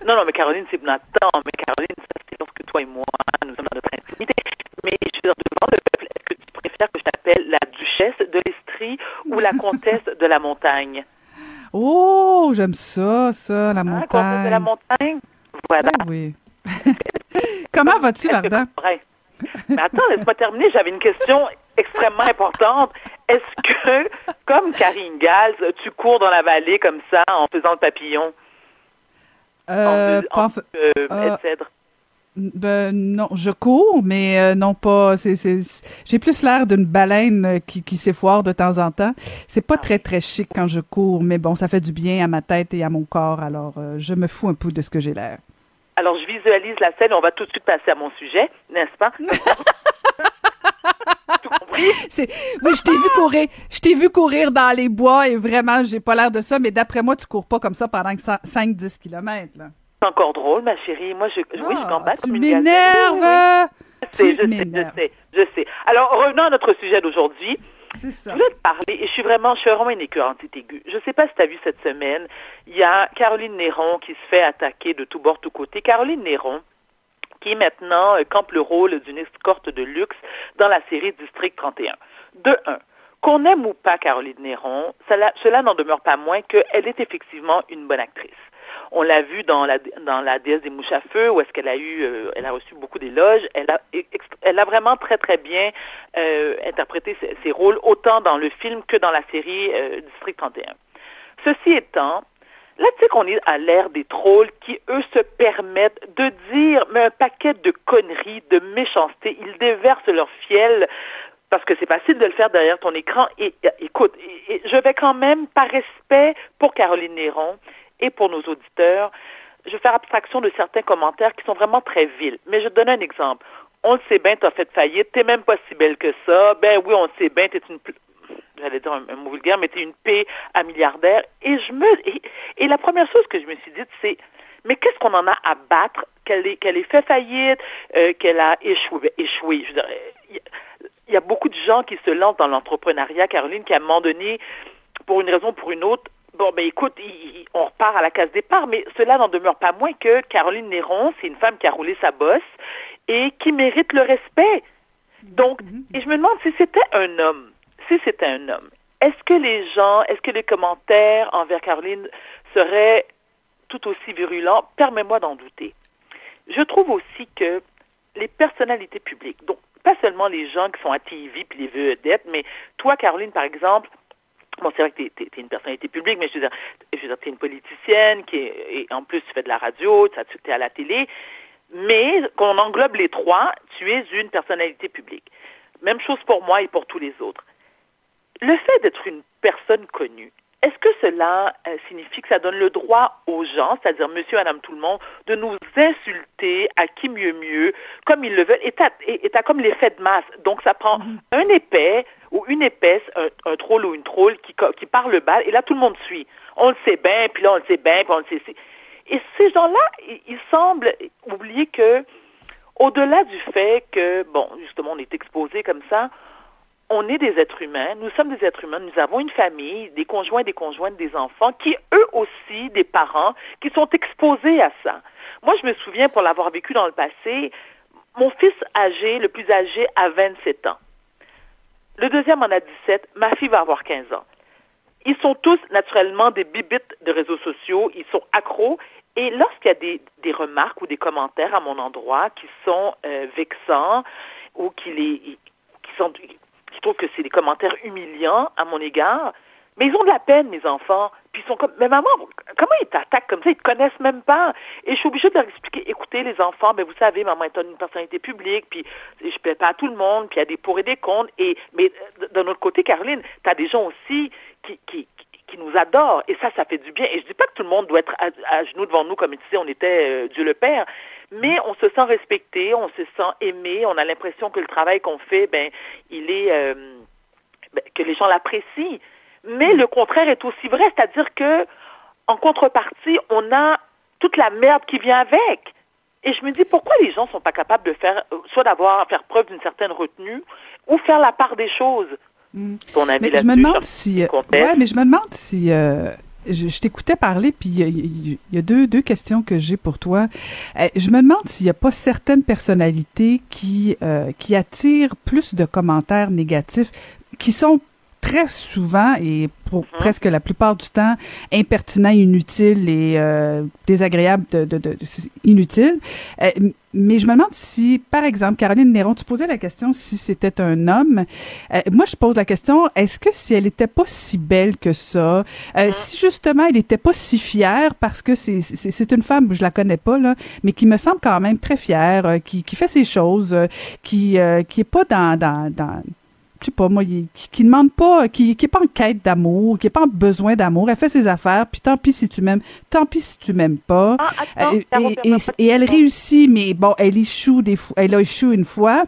Non, non, mais Caroline, c'est temps. Mais Caroline, ça, c'est lorsque toi et moi, nous sommes dans notre intimité. Mais je veux dire, devant le peuple, est-ce que tu préfères que je t'appelle la duchesse de l'Estrie ou la comtesse de la montagne? Oh, j'aime ça, ça, la montagne. La comtesse de la montagne? Voilà. Ah oui. Comment vas-tu, Varda? Mais attends, laisse-moi terminer. J'avais une question extrêmement importante. Est-ce que, comme Karine Gals, tu cours dans la vallée comme ça en faisant le papillon? Euh, en, euh, euh, ben, non, je cours, mais euh, non pas. j'ai plus l'air d'une baleine qui, qui s'effoire de temps en temps. C'est pas ah très très chic quand je cours, mais bon, ça fait du bien à ma tête et à mon corps. Alors, je me fous un peu de ce que j'ai l'air. Alors, je visualise la scène. On va tout de suite passer à mon sujet, n'est-ce pas? oui, je t'ai vu courir, je t'ai vu courir dans les bois et vraiment, j'ai pas l'air de ça, mais d'après moi, tu cours pas comme ça pendant 5-10 km, C'est encore drôle, ma chérie. Moi, je, oui, je ah, Tu m'énerves! Je sais, je sais, je sais, je sais. Alors, revenons à notre sujet d'aujourd'hui. C'est ça. Je voulais te parler, et je suis vraiment, je suis vraiment une aiguë. Je sais pas si tu as vu cette semaine, il y a Caroline Néron qui se fait attaquer de tous bords, tous côtés. Caroline Néron, qui maintenant euh, campe le rôle d'une escorte de luxe dans la série District 31. De un, qu'on aime ou pas Caroline Néron, cela, cela n'en demeure pas moins qu'elle est effectivement une bonne actrice. On l'a vu dans la, dans la déesse des mouches à feu, où est-ce qu'elle a eu, euh, elle a reçu beaucoup d'éloges. Elle a, elle a vraiment très très bien euh, interprété ses, ses, rôles, autant dans le film que dans la série District 31. Ceci étant, Là, tu sais qu'on est à l'ère des trolls qui, eux, se permettent de dire mais un paquet de conneries, de méchanceté. Ils déversent leur fiel parce que c'est facile de le faire derrière ton écran. Et, écoute, je vais quand même, par respect pour Caroline Néron et pour nos auditeurs, je vais faire abstraction de certains commentaires qui sont vraiment très vils. Mais je donne un exemple. On le sait bien, tu as fait faillite, t'es même pas si belle que ça. Ben oui, on le sait bien, t'es une j'allais dire un, mot vulgaire, mais une paix à milliardaire. Et je me et, la première chose que je me suis dite, c'est mais qu'est-ce qu'on en a à battre? Qu'elle ait, qu'elle ait fait faillite, euh, qu'elle a échoué, échoué. Je il y a beaucoup de gens qui se lancent dans l'entrepreneuriat, Caroline, qui à un moment donné, pour une raison ou pour une autre, bon, ben écoute, on repart à la case départ, mais cela n'en demeure pas moins que Caroline Néron, c'est une femme qui a roulé sa bosse et qui mérite le respect. Donc, mm-hmm. et je me demande si c'était un homme, si c'était un homme, est-ce que les gens, est-ce que les commentaires envers Caroline seraient tout aussi virulents? Permets-moi d'en douter. Je trouve aussi que les personnalités publiques, donc pas seulement les gens qui sont à TV puis les vedettes, mais toi, Caroline, par exemple, Bon, c'est vrai que tu es, une personnalité publique, mais je veux dire, je veux dire tu es une politicienne qui et en plus tu fais de la radio, tu es à la télé. Mais quand on englobe les trois, tu es une personnalité publique. Même chose pour moi et pour tous les autres. Le fait d'être une personne connue, est-ce que cela euh, signifie que ça donne le droit aux gens, c'est-à-dire monsieur, madame, tout le monde, de nous insulter à qui mieux mieux, comme ils le veulent, et t'as comme l'effet de masse? Donc, ça prend mm-hmm. un épais ou une épaisse, un, troll ou une troll qui, qui parle bas, et là, tout le monde suit. On le sait bien, puis là, on le sait bien, puis on le sait. Et ces gens-là, ils semblent oublier que, au-delà du fait que, bon, justement, on est exposé comme ça, on est des êtres humains, nous sommes des êtres humains, nous avons une famille, des conjoints, des conjointes, des enfants, qui eux aussi, des parents, qui sont exposés à ça. Moi, je me souviens, pour l'avoir vécu dans le passé, mon fils âgé, le plus âgé, a 27 ans. Le deuxième en a 17, ma fille va avoir 15 ans. Ils sont tous naturellement des bibites de réseaux sociaux, ils sont accros. Et lorsqu'il y a des, des, remarques ou des commentaires à mon endroit qui sont euh, vexants ou qui, les, qui sont qui trouvent que c'est des commentaires humiliants à mon égard. Mais ils ont de la peine, mes enfants. Puis ils sont comme, mais maman, comment ils t'attaquent comme ça? Ils te connaissent même pas. Et je suis obligée de leur expliquer, écoutez, les enfants, ben vous savez, maman est une personnalité publique, puis je plais pas à tout le monde, puis il y a des pour et des contre. Et, mais d'un autre côté, Caroline, tu as des gens aussi qui, qui, qui nous adorent. Et ça, ça fait du bien. Et je dis pas que tout le monde doit être à, genoux devant nous comme si on était euh, Dieu le Père mais on se sent respecté, on se sent aimé, on a l'impression que le travail qu'on fait, ben, il est euh, ben, que les gens l'apprécient. Mais le contraire est aussi vrai, c'est-à-dire que en contrepartie, on a toute la merde qui vient avec. Et je me dis pourquoi les gens sont pas capables de faire euh, soit d'avoir faire preuve d'une certaine retenue ou faire la part des choses? Mmh. mais je me demande si ouais, mais je me demande si je, t'écoutais parler, puis il y, a deux, deux questions que j'ai pour toi. Euh, je me demande s'il n'y a pas certaines personnalités qui, euh, qui attirent plus de commentaires négatifs, qui sont très souvent et pour mhm. presque la plupart du temps impertinent, inutile et euh, désagréable, de, de, de, inutile. Euh, mais je me demande si, par exemple, Caroline Néron, tu posais la question si c'était un homme. Euh, moi, je pose la question, est-ce que si elle n'était pas si belle que ça, mhm. si justement elle n'était pas si fière, parce que c'est, c'est, une femme, je la connais pas, là, mais qui me semble quand même très fière, qui, qui fait ses choses, qui, qui est pas dans, dans, dans je sais pas moi, qui, qui demande pas, qui, qui est pas en quête d'amour, qui est pas en besoin d'amour. Elle fait ses affaires, puis tant pis si tu m'aimes, tant pis si tu m'aimes pas. Ah, et, et, elle réussit, mais bon, elle échoue des fois, elle a échoué une fois,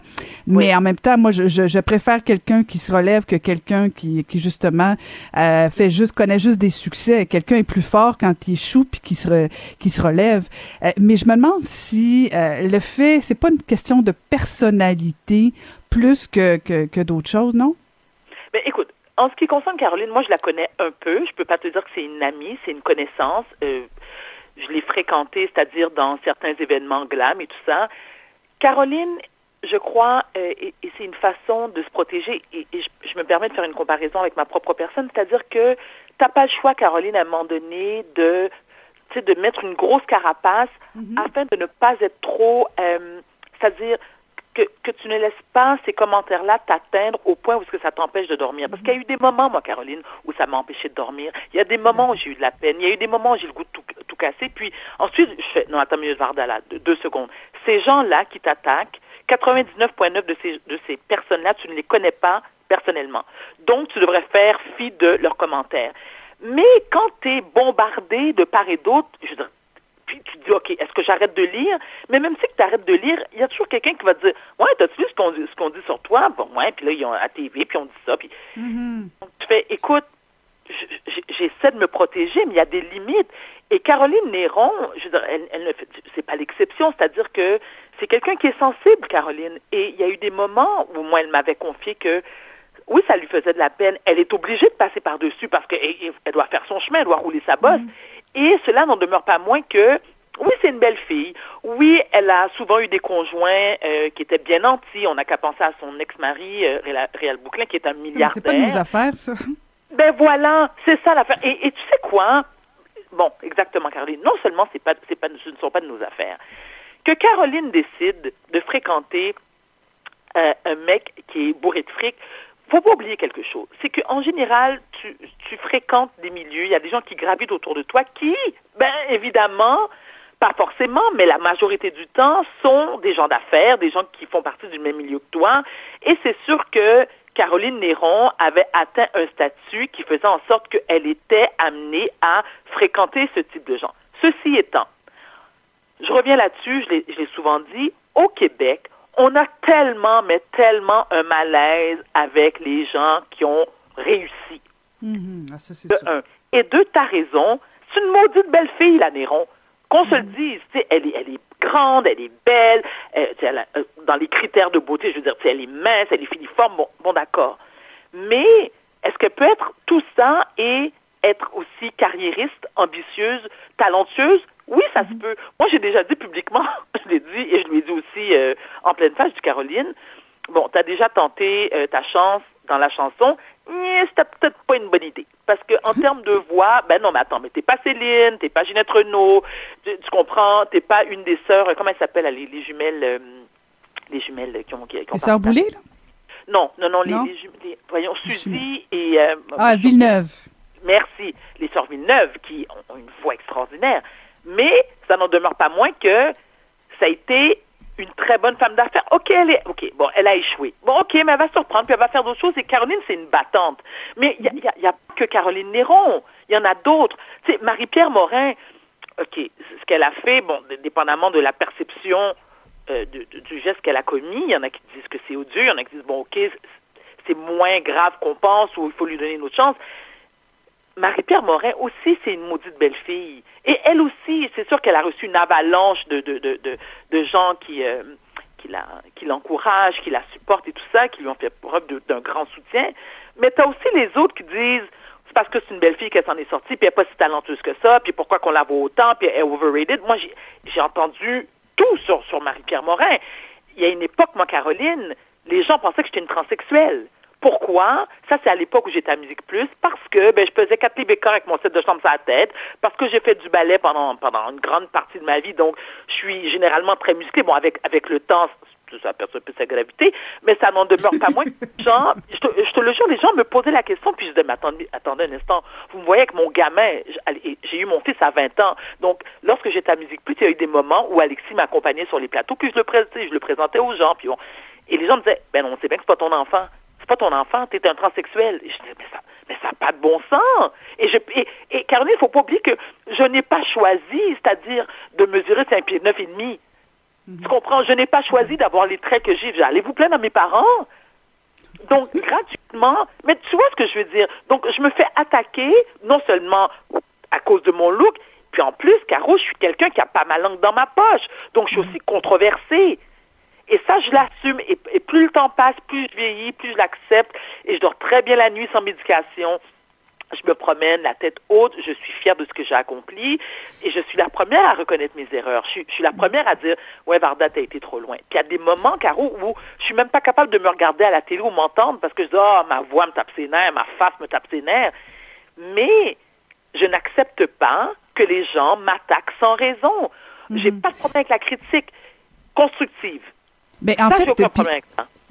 mais en même temps, moi, je, je, préfère quelqu'un qui se relève que quelqu'un qui, qui justement euh, fait juste connaît juste des succès. Quelqu'un est plus fort quand il échoue puis qui se qui se relève. Euh, mais je me demande si euh, le fait, c'est pas une question de personnalité plus que, que, d'autres choses, non? Mais écoute, en ce qui concerne Caroline, moi, je la connais un peu. Je peux pas te dire que c'est une amie, c'est une connaissance. Euh, je l'ai fréquentée, c'est-à-dire dans certains événements glam et tout ça. Caroline, je crois, euh, et, c'est une façon de se protéger, et, je, me permets de faire une comparaison avec ma propre personne, c'est-à-dire que tu n'as pas le choix, Caroline, à un moment donné, de, de mettre une grosse carapace mm-hmm. afin de ne pas être trop, euh, c'est-à-dire que, que tu ne laisses pas ces commentaires-là t'atteindre au point où ce que ça t'empêche de dormir. Parce qu'il y a eu des moments, moi, Caroline, où ça m'a empêché de dormir. Il y a des moments où j'ai eu de la peine. Il y a eu des moments où j'ai le goût de tout, tout casser. Puis ensuite, je fais, non, attends, mieux deux, deux secondes. Ces gens-là qui t'attaquent, 99,9 de ces, de ces personnes-là, tu ne les connais pas personnellement. Donc, tu devrais faire fi de leurs commentaires. Mais quand tu es bombardé de part et d'autre, je veux dire, puis tu te dis, OK, est-ce que j'arrête de lire? Mais même si tu arrêtes de lire, il y a toujours quelqu'un qui va te dire, ouais, t'as-tu vu ce qu'on dit, ce qu'on dit sur toi? Bon, ouais, puis là, ils ont à TV, puis on dit ça. Puis mm-hmm. tu fais, écoute, j'essaie de me protéger, mais il y a des limites. Et Caroline Néron, je veux dire, elle, elle ne c'est pas l'exception, c'est-à-dire que c'est quelqu'un qui est sensible, Caroline. Et il y a eu des moments où moi, elle m'avait confié que oui, ça lui faisait de la peine. Elle est obligée de passer par-dessus parce qu'elle doit faire son chemin, elle doit rouler sa bosse. Mm-hmm. Et cela n'en demeure pas moins que oui, c'est une belle fille. Oui, elle a souvent eu des conjoints euh, qui étaient bien nantis. On n'a qu'à penser à son ex-mari, euh, Réal Bouclin, qui est un milliardaire. C'est pas de nos affaires, ça. Ben voilà, c'est ça l'affaire. Et, et, tu sais quoi? Bon, exactement, Caroline. Non seulement c'est pas, c'est pas, ce ne sont pas de nos affaires. Que Caroline décide de fréquenter euh, un mec qui est bourré de fric, faut pas oublier quelque chose. C'est qu'en général, tu, tu fréquentes des milieux, il y a des gens qui gravitent autour de toi qui, ben évidemment, Pas forcément, mais la majorité du temps sont des gens d'affaires, des gens qui font partie du même milieu que toi. Et c'est sûr que Caroline Néron avait atteint un statut qui faisait en sorte qu'elle était amenée à fréquenter ce type de gens. Ceci étant, je reviens là-dessus, je l'ai souvent dit, au Québec, on a tellement, mais tellement un malaise avec les gens qui ont réussi. Mm-hmm. Ah, de un. Et deux, t'as raison, c'est une maudite belle fille, la Néron. Qu'on se le mm-hmm. dise, elle est, elle est grande, elle est belle, euh, euh, dans les critères de beauté, je veux dire, elle est mince, elle est filiforme, bon, bon d'accord. Mais est-ce qu'elle peut être tout ça et être aussi carriériste, ambitieuse, talentueuse? Oui, ça se mhm. peut. Moi, j'ai déjà dit publiquement, je l'ai dit et je lui ai dit aussi euh, en pleine face du Caroline, bon, tu as déjà tenté ta chance dans la chanson, c'était peut-être pas une bonne idée. Parce que en termes de voix, ben non, mais attends, mais t'es pas Céline, t'es pas Ginette Renault, tu, comprends, t'es pas une des sœurs, comment elles s'appellent, les, les, jumelles, euh, les jumelles qui ont, qui, Les sœurs Boulay, là? Non, non, non, Les, les, voyons, Suzy et... Euh, ah, Villeneuve. Merci. Les sœurs Villeneuve, qui ont une voix extraordinaire. Mais ça n'en demeure pas moins que ça a été une très bonne femme d'affaires. OK, elle est, OK, bon, elle a échoué. Bon, OK, mais elle va se reprendre, puis elle va faire d'autres choses. Et Caroline, c'est une battante. Mais il n'y a, pas que Caroline Néron. Il y en a d'autres. Tu sais, Marie-Pierre Morin, OK, ce qu'elle a fait, bon, dépendamment de la perception euh, du geste qu'elle a commis, il y en a qui disent que c'est odieux, il y en a qui disent, bon, OK, c'est moins grave qu'on pense ou il faut lui donner une autre chance. Marie-Pierre Morin aussi, c'est une maudite belle fille. Et elle aussi, c'est sûr qu'elle a reçu une avalanche de, de, de, de, gens qui, euh, qui, qui l'encouragent, qui la supportent et tout ça, qui lui ont fait preuve d'un grand soutien. Mais tu as aussi les autres qui disent c'est parce que c'est une belle fille qu'elle s'en est sortie, puis elle n'est pas si talentueuse que ça, puis pourquoi qu'on la voit autant, puis elle est overrated. Moi, j'ai entendu tout sur, sur Marie-Pierre Morin. Il y a une époque, moi, Caroline, les gens pensaient que j'étais une transsexuelle. Pourquoi? Ça, c'est à l'époque où j'étais à Musique Plus, parce que ben, je pesais 4 livres avec mon set de chambre sur la tête, parce que j'ai fait du ballet pendant, pendant une grande partie de ma vie, donc je suis généralement très musclée. Bon, avec, avec le temps, ça perd un peu sa gravité, mais ça n'en demeure pas moins. Genre, je te, je te, le jure, les gens me posaient la question, puis je disais, mais attendez, attendez un instant, vous me voyez avec mon gamin, j'ai eu mon fils à 20 ans, donc lorsque j'étais à Musique Plus, il y a eu des moments où Alexis m'accompagnait sur les plateaux, puis je le présentais, je le présentais aux gens, puis bon, et les gens me disaient, ben non, on sait bien que c'est pas ton enfant pas ton enfant, tu es un transsexuel. je dis, mais ça mais ça n'a pas de bon sens. Et, je, et, et Caroline, il ne faut pas oublier que je n'ai pas choisi, c'est-à-dire de mesurer 5 pieds 9 et demi. Tu comprends? Je n'ai pas choisi d'avoir les traits que j'ai. Allez vous plaindre à mes parents? Donc, gratuitement, mais tu vois ce que je veux dire? Donc, je me fais attaquer, non seulement à cause de mon look, puis en plus, Caro, je suis quelqu'un qui a pas ma langue dans ma poche. Donc, je suis aussi controversée. Et ça, je l'assume. Et, plus le temps passe, plus je vieillis, plus je l'accepte. Et je dors très bien la nuit sans médication. Je me promène la tête haute, je suis fière de ce que j'ai accompli et je suis la première à reconnaître mes erreurs. Je suis, la première à dire Ouais, Varda, t'as été trop loin. Puis il y a des moments, Caro, où je suis même pas capable de me regarder à la télé ou m'entendre parce que je dis oh, ma voix me tape ses nerfs, ma face me tape ses nerfs. Mais je n'accepte pas que les gens m'attaquent sans raison. J'ai mhm. pas de problème avec la critique constructive. Mais en fait,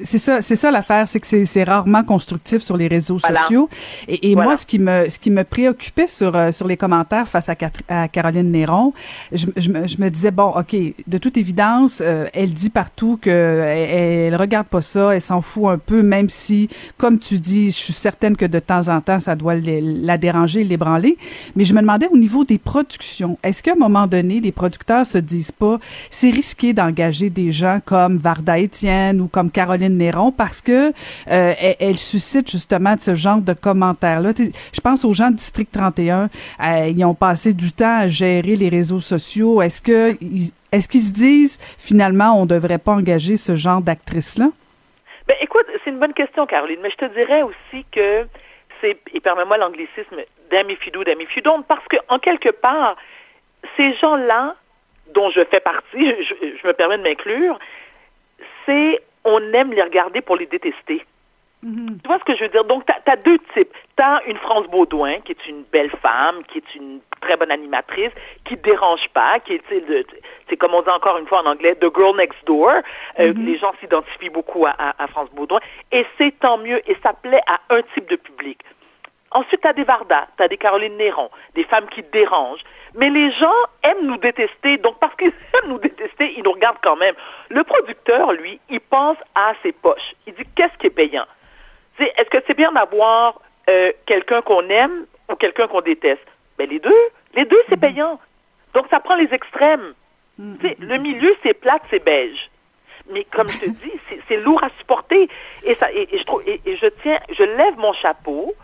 c'est ça, c'est ça l'affaire, c'est que c'est rarement constructif sur les réseaux sociaux. Et, et moi, ce qui me, ce qui me préoccupait sur euh, sur les commentaires face à, à Caroline Néron, je, je, me, je, me, disais bon, ok, de toute évidence, euh, elle dit partout que elle, regarde pas ça, elle s'en fout un peu, même si, comme tu dis, je suis certaine que de temps en temps, ça doit la déranger, l'ébranler. Mais je me demandais au niveau des productions, est-ce qu'à un moment donné, les producteurs se disent pas, c'est risqué d'engager des gens comme Varda Étienne ou comme Caroline Néron parce que euh, elle, suscite justement ce genre de commentaires-là. Je pense aux gens de District 31, euh, ils ont passé du temps à gérer les réseaux sociaux. Est-ce que est-ce qu'ils se disent finalement on devrait pas engager ce genre d'actrice-là? Ben écoute, c'est une bonne question, Caroline, mais je te dirais aussi que c'est, et permets-moi l'anglicisme, d'ami fidou, d'ami fidon, parce que en quelque part, ces gens-là, dont je fais partie, je, je me permets de m'inclure, c'est on aime les regarder pour les détester. Mhm. Tu vois ce que je veux dire? Donc, tu as, deux types. Tu as une France Baudouin, qui est une belle femme, qui est une très bonne animatrice, qui dérange pas, qui est, c'est comme on dit encore une fois en anglais, The Girl Next Door. Euh, mhm. Les gens s'identifient beaucoup à, à, France Baudouin. Et c'est tant mieux, et ça plaît à un type de public. Ensuite, tu as des Varda, tu as des Caroline Néron, des femmes qui dérangent. Mais les gens aiment nous détester, donc parce qu'ils aiment nous détester, ils nous regardent quand même. Le producteur, lui, il pense à ses poches. Il dit qu'est-ce qui est payant? Est-ce que c'est bien d'avoir euh, quelqu'un qu'on aime ou quelqu'un qu'on déteste? Ben les deux, les deux c'est payant. Donc ça prend les extrêmes. Mm-hmm. Le milieu c'est plate, c'est beige. Mais comme je te dis, c'est lourd à supporter. Et ça, et, je trouve, et je tiens, je lève mon chapeau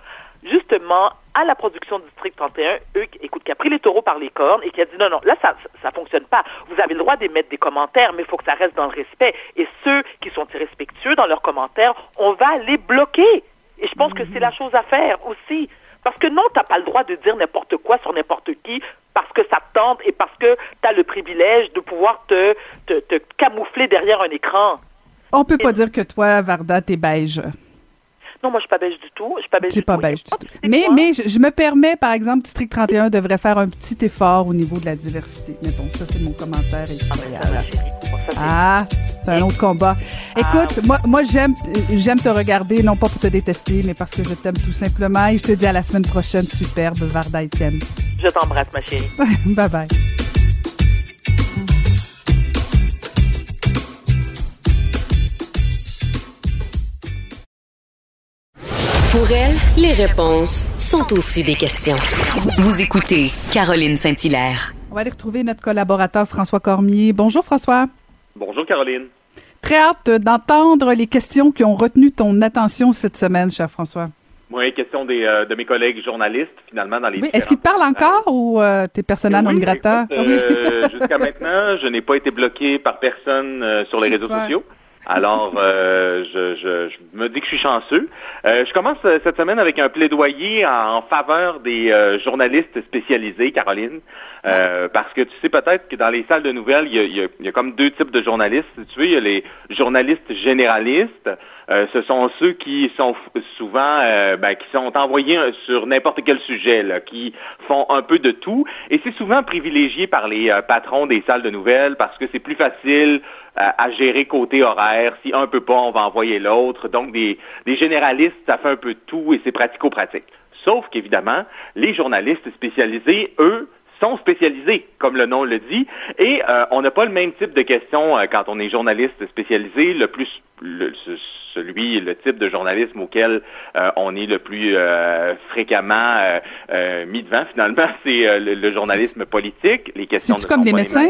justement à la production du District 31, eux, écoute, qui a pris les taureaux par les cornes et qui a dit non, non, là, ça ça fonctionne pas. Vous avez le droit d'émettre des commentaires, mais il faut que ça reste dans le respect. Et ceux qui sont irrespectueux dans leurs commentaires, on va les bloquer. Et je pense que c'est la chose à faire aussi. Parce que non, tu n'as pas le droit de dire n'importe quoi sur n'importe qui parce que ça te tente et parce que tu as le privilège de pouvoir te, te, te, camoufler derrière un écran. On peut pas dire que toi, Varda, t'es beige. Non, moi, je suis pas belge du tout. Je suis pas belge du pas tout. Belge du tout. Mais, mais je, me permets, par exemple, District 31 devrait faire un petit effort au niveau de la diversité. Mais bon, ça, c'est mon commentaire. Ah, c'est un autre combat. Ah, Écoute, moi, moi j'aime, j'aime te regarder, non pas pour te détester, mais parce que je t'aime tout simplement. Et je te dis à la semaine prochaine, superbe Varda Etienne. Je t'embrasse, ma chérie. bye bye. Pour elle, les réponses sont aussi des questions. Vous écoutez Caroline Saint-Hilaire. On va aller retrouver notre collaborateur François Cormier. Bonjour François. Bonjour Caroline. Très hâte d'entendre les questions qui ont retenu ton attention cette semaine, cher François. Oui, question des, euh, de mes collègues journalistes, finalement, dans les oui. Est-ce qu'ils te parlent encore ou euh, t'es persona non grata? Euh, jusqu'à maintenant, je n'ai pas été bloqué par personne euh, sur les réseaux sociaux. Alors, euh, je, je, je, me dis que je suis chanceux. Euh, je commence euh, cette semaine avec un plaidoyer en, faveur des euh, journalistes spécialisés, Caroline, euh, parce que tu sais peut-être que dans les salles de nouvelles, il y, a, il, y a, il y a, comme deux types de journalistes. Tu veux, il y a les journalistes généralistes. Ce sont ceux qui sont souvent, ben, qui sont envoyés sur n'importe quel sujet, là, qui font un peu de tout, et c'est souvent privilégié par les patrons des salles de nouvelles parce que c'est plus facile à, gérer côté horaire. Si un peut pas, on va envoyer l'autre. Donc, des, des généralistes, ça fait un peu de tout et c'est pratico-pratique. Sauf qu'évidemment, les journalistes spécialisés, eux, sont spécialisés, comme le nom le dit, et euh, on n'a pas le même type de questions euh, quand on est journaliste spécialisé. Le plus, le, celui, le type de journalisme auquel euh, on est le plus fréquemment mis devant, finalement, c'est le, journalisme politique. Les questions. C'est comme les médecins,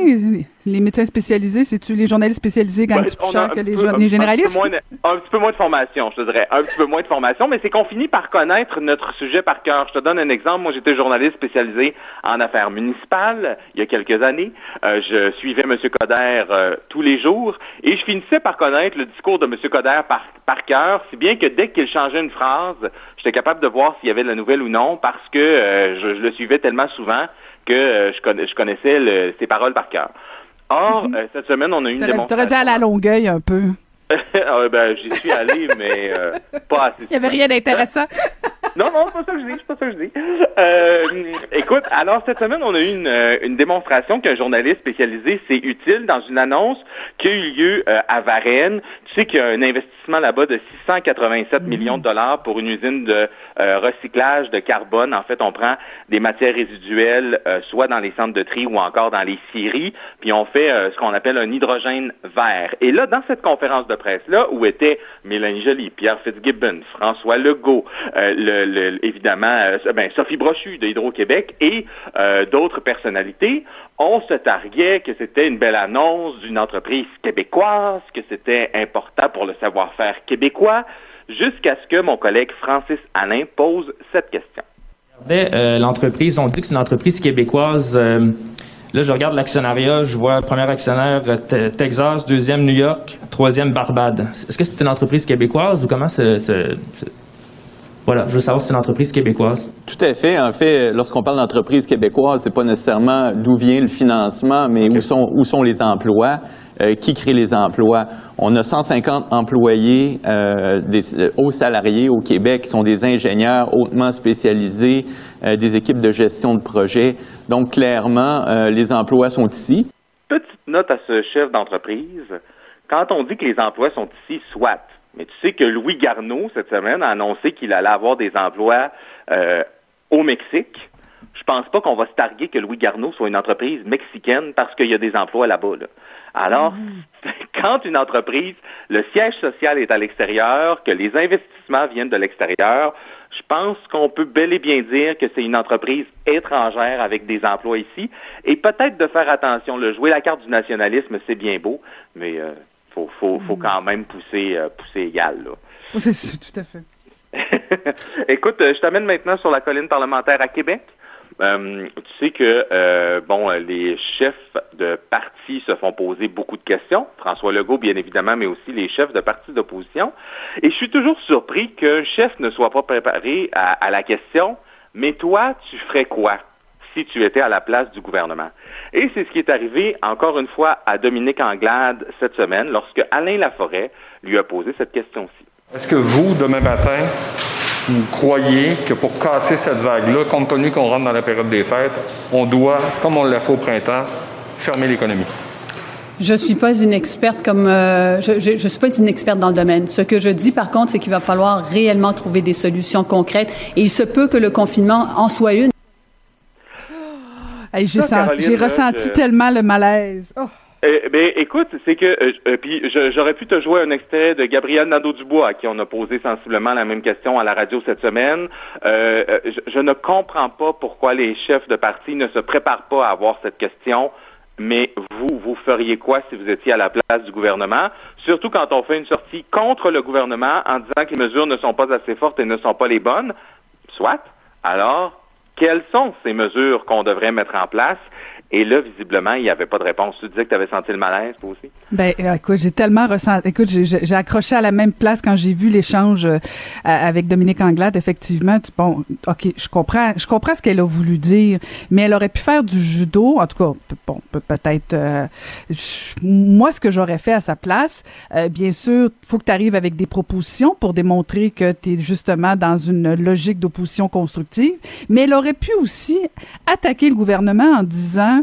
les, médecins spécialisés, c'est-tu les journalistes spécialisés gagnent plus cher que les, les généralistes? Un petit, un petit peu moins de formation, je te dirais, un petit peu moins de formation, mais c'est qu'on finit par connaître notre sujet par cœur. Je te donne un exemple. Moi, j'étais journaliste spécialisé en affaires municipale il y a quelques années. Euh, je suivais M. Coder euh, tous les jours et je finissais par connaître le discours de M. Coder par, par cœur, si bien que dès qu'il changeait une phrase, j'étais capable de voir s'il y avait de la nouvelle ou non parce que euh, je, le suivais tellement souvent que je, je, connaissais ses paroles par cœur. Or, mhm. cette semaine, on a eu une démonstration. T'aurais dû aller à Longueuil un peu. ah, ben, j'y suis allé, mais pas assez. Il n'y avait rien d'intéressant. Non, non, c'est pas ça que je dis, c'est pas ça que je dis. Euh, écoute, alors cette semaine, on a eu une, euh, une démonstration qu'un journaliste spécialisé, c'est utile dans une annonce qui a eu lieu euh, à Varennes. Tu sais qu'il y a un investissement là-bas de 687 mhm. millions de dollars pour une usine de euh, recyclage de carbone. En fait, on prend des matières résiduelles, soit dans les centres de tri ou encore dans les scieries, puis on fait ce qu'on appelle un hydrogène vert. Et là, dans cette conférence de presse-là, où étaient Mélanie Joly, Pierre Fitzgibbon, François Legault, le évidemment, euh, ben, Sophie Brochu de Hydro-Québec et euh, d'autres personnalités, on se targuait que c'était une belle annonce d'une entreprise québécoise, que c'était important pour le savoir-faire québécois, jusqu'à ce que mon collègue Francis Alain pose cette question. Euh, l'entreprise, on dit que c'est une entreprise québécoise. Là, je regarde l'actionnariat, je vois premier actionnaire Texas, deuxième New York, troisième Barbade. Est-ce que c'est une entreprise québécoise ou comment c'est voilà, je veux savoir si c'est une entreprise québécoise. Tout à fait. En fait, lorsqu'on parle d'entreprise québécoise, c'est pas nécessairement d'où vient le financement, mais où sont où sont les emplois. Euh, qui crée les emplois. On a 150 employés, euh, des euh, hauts salariés au Québec, qui sont des ingénieurs hautement spécialisés, euh, des équipes de gestion de projet. Donc, clairement, les emplois sont ici. Petite note à ce chef d'entreprise. Quand on dit que les emplois sont ici, soit Mais tu sais que Louis Garneau, cette semaine, a annoncé qu'il allait avoir des emplois euh, au Mexique. Je pense pas qu'on va se targuer que Louis Garneau soit une entreprise mexicaine parce qu'il y a des emplois là-bas. Alors, mm. quand une entreprise, le siège social est à l'extérieur, que les investissements viennent de l'extérieur, je pense qu'on peut bel et bien dire que c'est une entreprise étrangère avec des emplois ici. Et peut-être de faire attention, le jouer la carte du nationalisme, c'est bien beau, mais euh, faut, faut, faut, quand même pousser, euh, pousser égal. Là. C'est tout à fait. Écoute, je t'amène maintenant sur la colline parlementaire à Québec. Euh, tu sais que euh, bon, les chefs de partis se font poser beaucoup de questions. François Legault, bien évidemment, mais aussi les chefs de partis d'opposition. Et je suis toujours surpris qu'un chef ne soit pas préparé à, la question Mais toi, tu ferais quoi si tu étais à la place du gouvernement? Et c'est ce qui est arrivé encore une fois à Dominique Anglade cette semaine lorsque Alain Laforêt lui a posé cette question-ci. Est-ce que vous, demain matin, vous croyez que pour casser cette vague-là, compte tenu qu'on rentre dans la période des fêtes, on doit, comme on l'a fait au printemps, fermer l'économie? Je suis pas une experte comme euh, je, je, suis pas une experte dans le domaine. Ce que je dis par contre, c'est qu'il va falloir réellement trouver des solutions concrètes et il se peut que le confinement en soit une. J'ai ressenti tellement le malaise. Oh. Eh, ben, écoute, c'est que euh, euh, puis j'aurais pu te jouer un extrait de Gabriel Nadeau-Dubois à qui on a posé sensiblement la même question à la radio cette semaine. Euh, je, ne comprends pas pourquoi les chefs de parti ne se préparent pas à avoir cette question. Mais vous, vous feriez quoi si vous étiez à la place du gouvernement? Surtout quand on fait une sortie contre le gouvernement en disant que les mesures ne sont pas assez fortes et ne sont pas les bonnes. Soit. Alors, quelles sont ces mesures qu'on devrait mettre en place? Et là, visiblement, il n'y avait pas de réponse. Tu disais que tu avais senti le malaise, toi aussi? Ben, écoute, j'ai tellement ressenti. Écoute, j'ai accroché à la même place quand j'ai vu l'échange euh, avec Dominique Anglade. Effectivement, bon, OK, je comprends, je comprends ce qu'elle a voulu dire, mais elle aurait pu faire du judo. En tout cas, bon, peut-être. Euh, moi, ce que j'aurais fait à sa place, euh, bien sûr, faut que tu arrives avec des propositions pour démontrer que tu es justement dans une logique d'opposition constructive. Mais elle aurait pu aussi attaquer le gouvernement en disant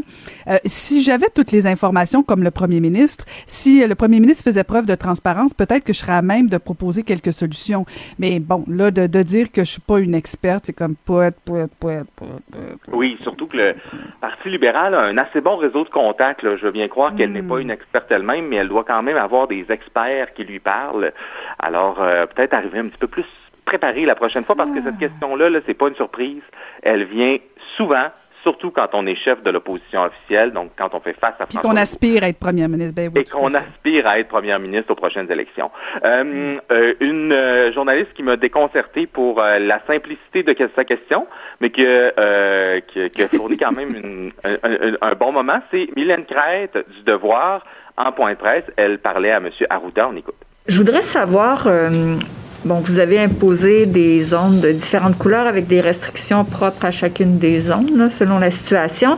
euh, si j'avais toutes les informations comme le premier ministre, si le premier ministre faisait preuve de transparence, peut-être que je serais à même de proposer quelques solutions. Mais bon, là, de, dire que je suis pas une experte, c'est comme poète, poète, poète, poète, Oui, surtout que le Parti libéral a un assez bon réseau de contacts. Je veux bien croire qu'elle n'est pas hmm. une experte elle-même, mais elle doit quand même avoir des experts qui lui parlent. Alors, euh, peut-être arriver un petit peu plus préparée la prochaine fois parce que cette question-là, -là, c'est pas une surprise. Elle vient souvent surtout quand on est chef de l'opposition officielle, donc quand on fait face à Puis qu'on aspire à être première ministre. Ben et qu'on aspire à être première ministre aux prochaines élections. Euh, euh, une euh, journaliste qui m'a déconcerté pour la simplicité de sa question, mais qui, qui, a fourni quand même un, bon moment, c'est Mylène Crête du Devoir en point de presse. Elle parlait à M. Arruda. On écoute. Je voudrais savoir Bon, vous avez imposé des zones de différentes couleurs avec des restrictions propres à chacune des zones, selon la situation.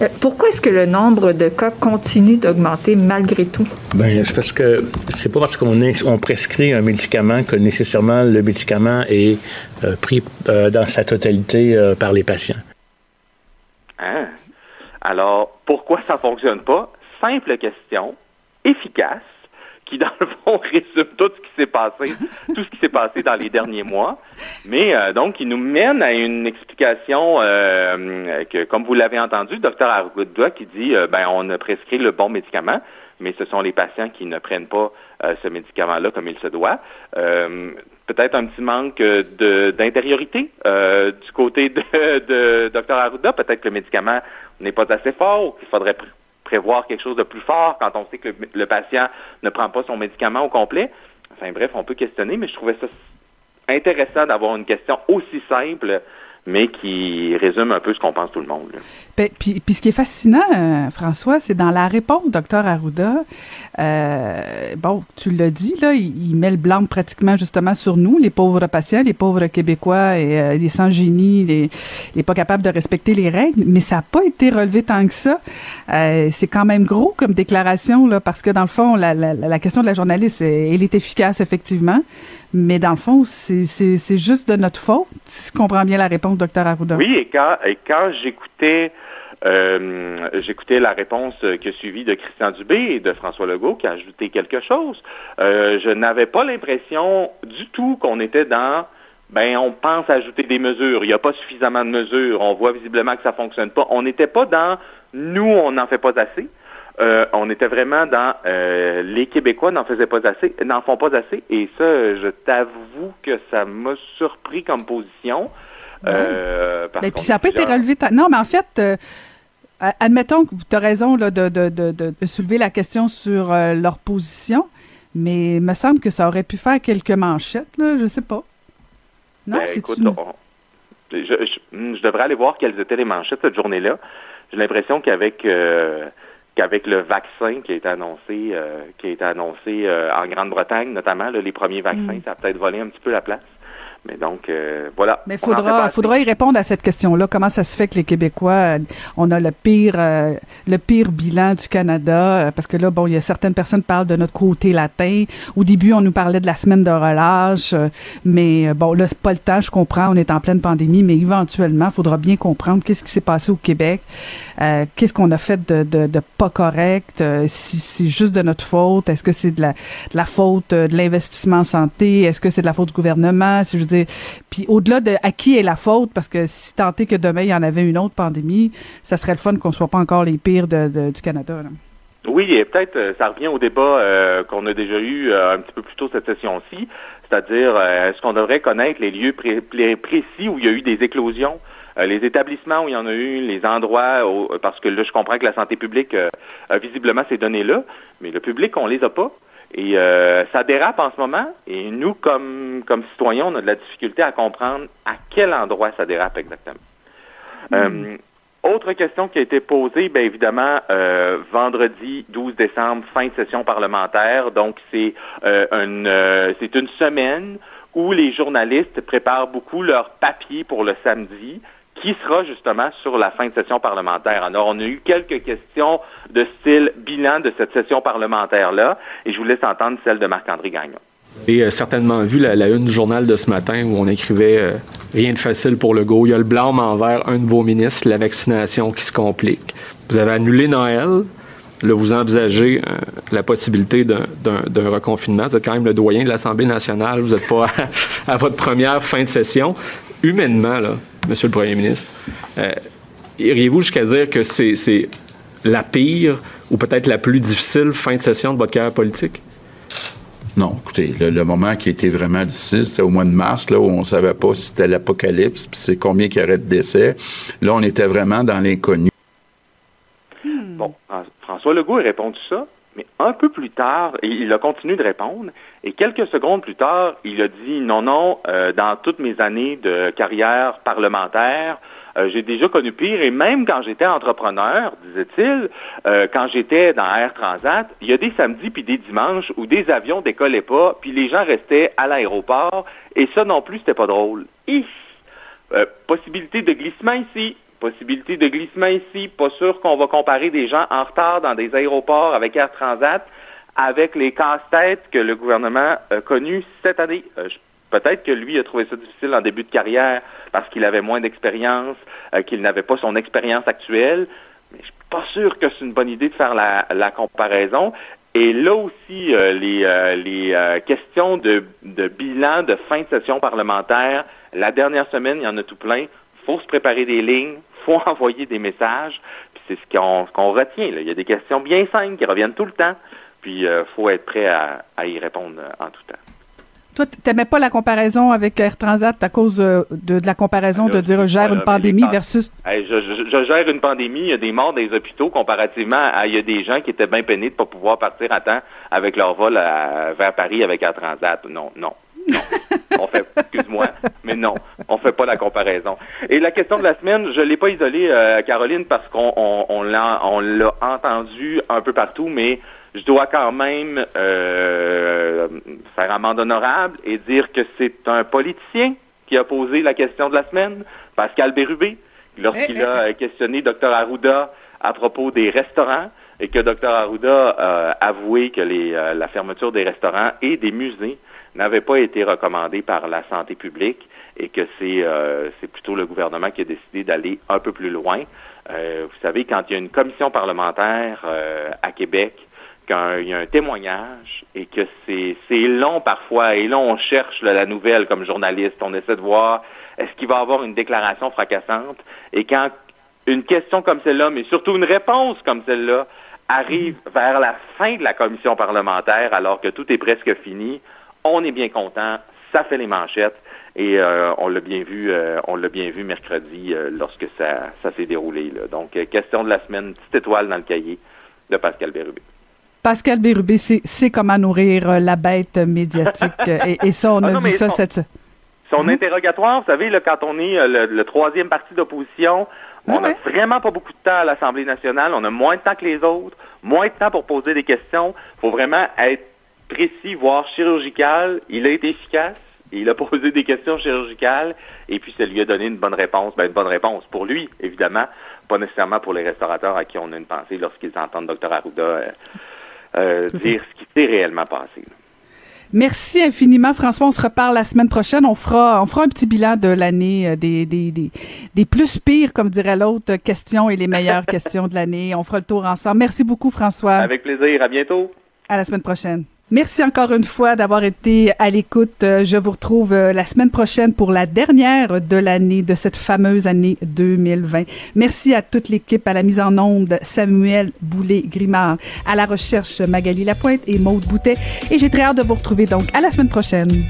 Euh, pourquoi est-ce que le nombre de cas continue d'augmenter malgré tout? Bien, c'est parce que c'est pas parce qu'on on prescrit un médicament que nécessairement le médicament est euh, pris euh, dans sa totalité par les patients. Hein? Alors, pourquoi ça fonctionne pas? Simple question, efficace qui, dans le fond, résume tout ce qui s'est passé, tout ce qui s'est passé dans les derniers mois. Mais euh, donc, il nous mène à une explication euh, que, comme vous l'avez entendu, docteur Arruda qui dit, euh, ben, on a prescrit le bon médicament, mais ce sont les patients qui ne prennent pas ce médicament-là comme il se doit. Peut-être un petit manque d'intériorité du côté de, de Dr Arruda. Peut-être que le médicament n'est pas assez fort ou qu'il faudrait prévoir quelque chose de plus fort quand on sait que le, patient ne prend pas son médicament au complet. Enfin bref, on peut questionner, mais je trouvais ça intéressant d'avoir une question aussi simple mais qui résume un peu ce qu'on pense tout le monde. Ben, puis, puis, ce qui est fascinant, euh, François, c'est dans la réponse, docteur Arruda. Euh, bon, tu l'as dit, là, il, met le blanc pratiquement justement sur nous, les pauvres patients, les pauvres Québécois et euh, les sans génie, les, les pas capables de respecter les règles. Mais ça n'a pas été relevé tant que ça. Euh, c'est quand même gros comme déclaration, là, parce que dans le fond, la, la, la question de la journaliste, elle est efficace effectivement. Mais dans le fond, c'est juste de notre faute, si je comprends bien la réponse, docteur Arruda. Oui, et quand, et quand j'écoutais Euh, la réponse qui a suivi de Christian Dubé et de François Legault qui a ajouté quelque chose. Euh, je n'avais pas l'impression du tout qu'on était dans ben on pense ajouter des mesures. Il n'y a pas suffisamment de mesures. On voit visiblement que ça fonctionne pas. On n'était pas dans nous, on n'en fait pas assez. Euh, on était vraiment dans euh, les Québécois n'en faisaient pas assez, n'en font pas assez, et ça, je t'avoue que ça m'a surpris comme position. Euh, mais puis ça n'a pas été relevé. Non, mais en fait, admettons que tu as raison là, de, de, de, de, soulever la question sur leur position, mais il me semble que ça aurait pu faire quelques manchettes, là, je sais pas. Non, ben, écoute, je, je, devrais aller voir quelles étaient les manchettes cette journée-là. J'ai l'impression qu'avec qu'avec le vaccin qui a été annoncé, euh, qui a été annoncé euh, en Grande-Bretagne notamment, les premiers vaccins, mm. ça a peut-être volé un petit peu la place. Mais donc, euh, voilà. Mais faudra, faudra y répondre à cette question-là. Comment ça se fait que les Québécois, euh, on a le pire, euh, le pire bilan du Canada? parce que là, bon, il y a certaines personnes qui parlent de notre côté latin. Au début, on nous parlait de la semaine de relâche. mais bon, là, c'est pas le temps, je comprends. On est en pleine pandémie, mais éventuellement, il faudra bien comprendre qu'est-ce qui s'est passé au Québec. qu'est-ce qu'on a fait de, de, de pas correct? si c'est juste de notre faute? Est-ce que c'est de la, de la faute de l'investissement en santé? Est-ce que c'est de la faute du gouvernement? Si je puis au-delà de à qui est la faute, parce que si tant est que demain il y en avait une autre pandémie, ça serait le fun qu'on soit pas encore les pires du Canada. Oui, et peut-être euh, ça revient au débat euh, qu'on a déjà eu euh, un petit peu plus tôt cette session-ci, c'est-à-dire est-ce qu'on devrait connaître les lieux précis où il y a eu des éclosions? les établissements où il y en a eu, les endroits, parce que là, je comprends que la santé publique a visiblement ces données-là, mais le public, on les a pas. Et euh, ça dérape en ce moment. Et nous, comme, comme citoyens, on a de la difficulté à comprendre à quel endroit ça dérape exactement. Hmm. Euh, autre question qui a été posée, bien évidemment, euh, vendredi 12 décembre, fin de session parlementaire. Donc, c'est une, c'est une semaine où les journalistes préparent beaucoup leurs papiers pour le samedi qui sera justement sur la fin de session parlementaire. Alors, on a eu quelques questions de style bilan de cette session parlementaire-là, et je vous laisse entendre celle de Marc-André Gagnon. Vous avez certainement vu la, une du journal de ce matin où on écrivait euh, Rien de facile pour le go. Il y a le blâme envers un de vos ministres, la vaccination qui se complique. Vous avez annulé Noël. Là, vous envisagez euh, la possibilité d'un reconfinement. Vous êtes quand même le doyen de l'Assemblée nationale. Vous n'êtes pas à, votre première fin de session. Humainement, là, Monsieur le Premier ministre. Euh, iriez-vous jusqu'à dire que c'est la pire ou peut-être la plus difficile fin de session de votre carrière politique? Non, écoutez, le, moment qui était vraiment difficile, c'était au mois de mars, là, où on ne savait pas si c'était l'apocalypse, puis c'est combien il y aurait de décès. Là, on était vraiment dans l'inconnu. Bon, François Legault a répondu ça, mais un peu plus tard, il a continué de répondre, et quelques secondes plus tard, il a dit non, non, euh, dans toutes mes années de carrière parlementaire, euh, j'ai déjà connu pire, et même quand j'étais entrepreneur, disait-il, euh, quand j'étais dans Air Transat, il y a des samedis puis des dimanches où des avions décollaient pas, puis les gens restaient à l'aéroport, et ça non plus, c'était pas drôle. possibilité de glissement ici, possibilité de glissement ici. Pas sûr qu'on va comparer des gens en retard dans des aéroports avec Air Transat avec les casse-têtes que le gouvernement a connus cette année. Euh, peut-être que lui a trouvé ça difficile en début de carrière parce qu'il avait moins d'expérience, euh, qu'il n'avait pas son expérience actuelle. Mais je suis pas sûr que c'est une bonne idée de faire la, comparaison. Et là aussi, euh, les, questions de, de, bilan de fin de session parlementaire, la dernière semaine, il y en a tout plein. faut se préparer des lignes, faut envoyer des messages. Puis c'est ce qu'on retient. Là. Il y a des questions bien simples qui reviennent tout le temps. Puis il euh, faut être prêt à, y répondre en tout temps. Toi, tu n'aimais pas la comparaison avec Air Transat à cause euh, de, la comparaison de dire je gère une pandémie versus. je, gère une pandémie, il y a des morts dans les hôpitaux comparativement à il y a des gens qui étaient bien peinés de ne pas pouvoir partir à temps avec leur vol vers Paris avec Air Transat. Non, non. Non, on fait, excuse-moi, mais non, on fait pas la comparaison. Et la question de la semaine, je l'ai pas isolée, euh, Caroline, parce qu'on on, l'a entendu un peu partout, mais je dois quand même euh, faire amende honorable et dire que c'est un politicien qui a posé la question de la semaine, Pascal Bérubé, lorsqu'il a questionné Dr Arruda à propos des restaurants et que Dr Arruda a avoué que les, euh, la fermeture des restaurants et des musées n'avait pas été recommandé par la santé publique et que c'est euh, c'est plutôt le gouvernement qui a décidé d'aller un peu plus loin. Euh, vous savez, quand il y a une commission parlementaire euh, à Québec, quand il y a un témoignage et que c'est long parfois, et là on cherche la nouvelle comme journaliste, on essaie de voir est-ce qu'il va y avoir une déclaration fracassante, et quand une question comme celle-là, mais surtout une réponse comme celle-là, arrive vers la fin de la commission parlementaire alors que tout est presque fini, on est bien content, ça fait les manchettes et euh, on l'a bien vu, euh, on l'a bien vu mercredi euh, lorsque ça, ça s'est déroulé. Là. Donc, question de la semaine, petite étoile dans le cahier de Pascal Bérubé. Pascal Bérubé, c'est comment nourrir la bête médiatique. et, ça, on a ah vu ça cette... Son interrogatoire, vous savez, là, quand on est le, troisième parti d'opposition, on n'a vraiment pas beaucoup de temps à l'Assemblée nationale. On a moins de temps que les autres, moins de temps pour poser des questions. Il faut vraiment être précis, voire chirurgical. Il a été efficace. Il a posé des questions chirurgicales et puis ça lui a donné une bonne réponse. Ben, une bonne réponse pour lui, évidemment, pas nécessairement pour les restaurateurs à qui on a une pensée lorsqu'ils entendent Dr. Arruda euh, euh, dire ce qui s'est réellement passé. Merci infiniment, François. On se reparle la semaine prochaine. On fera, on fera un petit bilan de l'année, euh, des, des, des, des, plus pires, comme dirait l'autre, questions et les meilleures questions de l'année. On fera le tour ensemble. Merci beaucoup, François. Avec plaisir. À bientôt. À la semaine prochaine. Merci encore une fois d'avoir été à l'écoute. Euh, je vous retrouve euh, la semaine prochaine pour la dernière de l'année, de cette fameuse année 2020. Merci à toute l'équipe, à la mise en onde, Samuel Boulet-Grimard, à la recherche, Magali Lapointe et Maude Boutet. Et j'ai très hâte de vous retrouver donc à la semaine prochaine.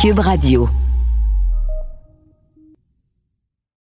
Cube Radio.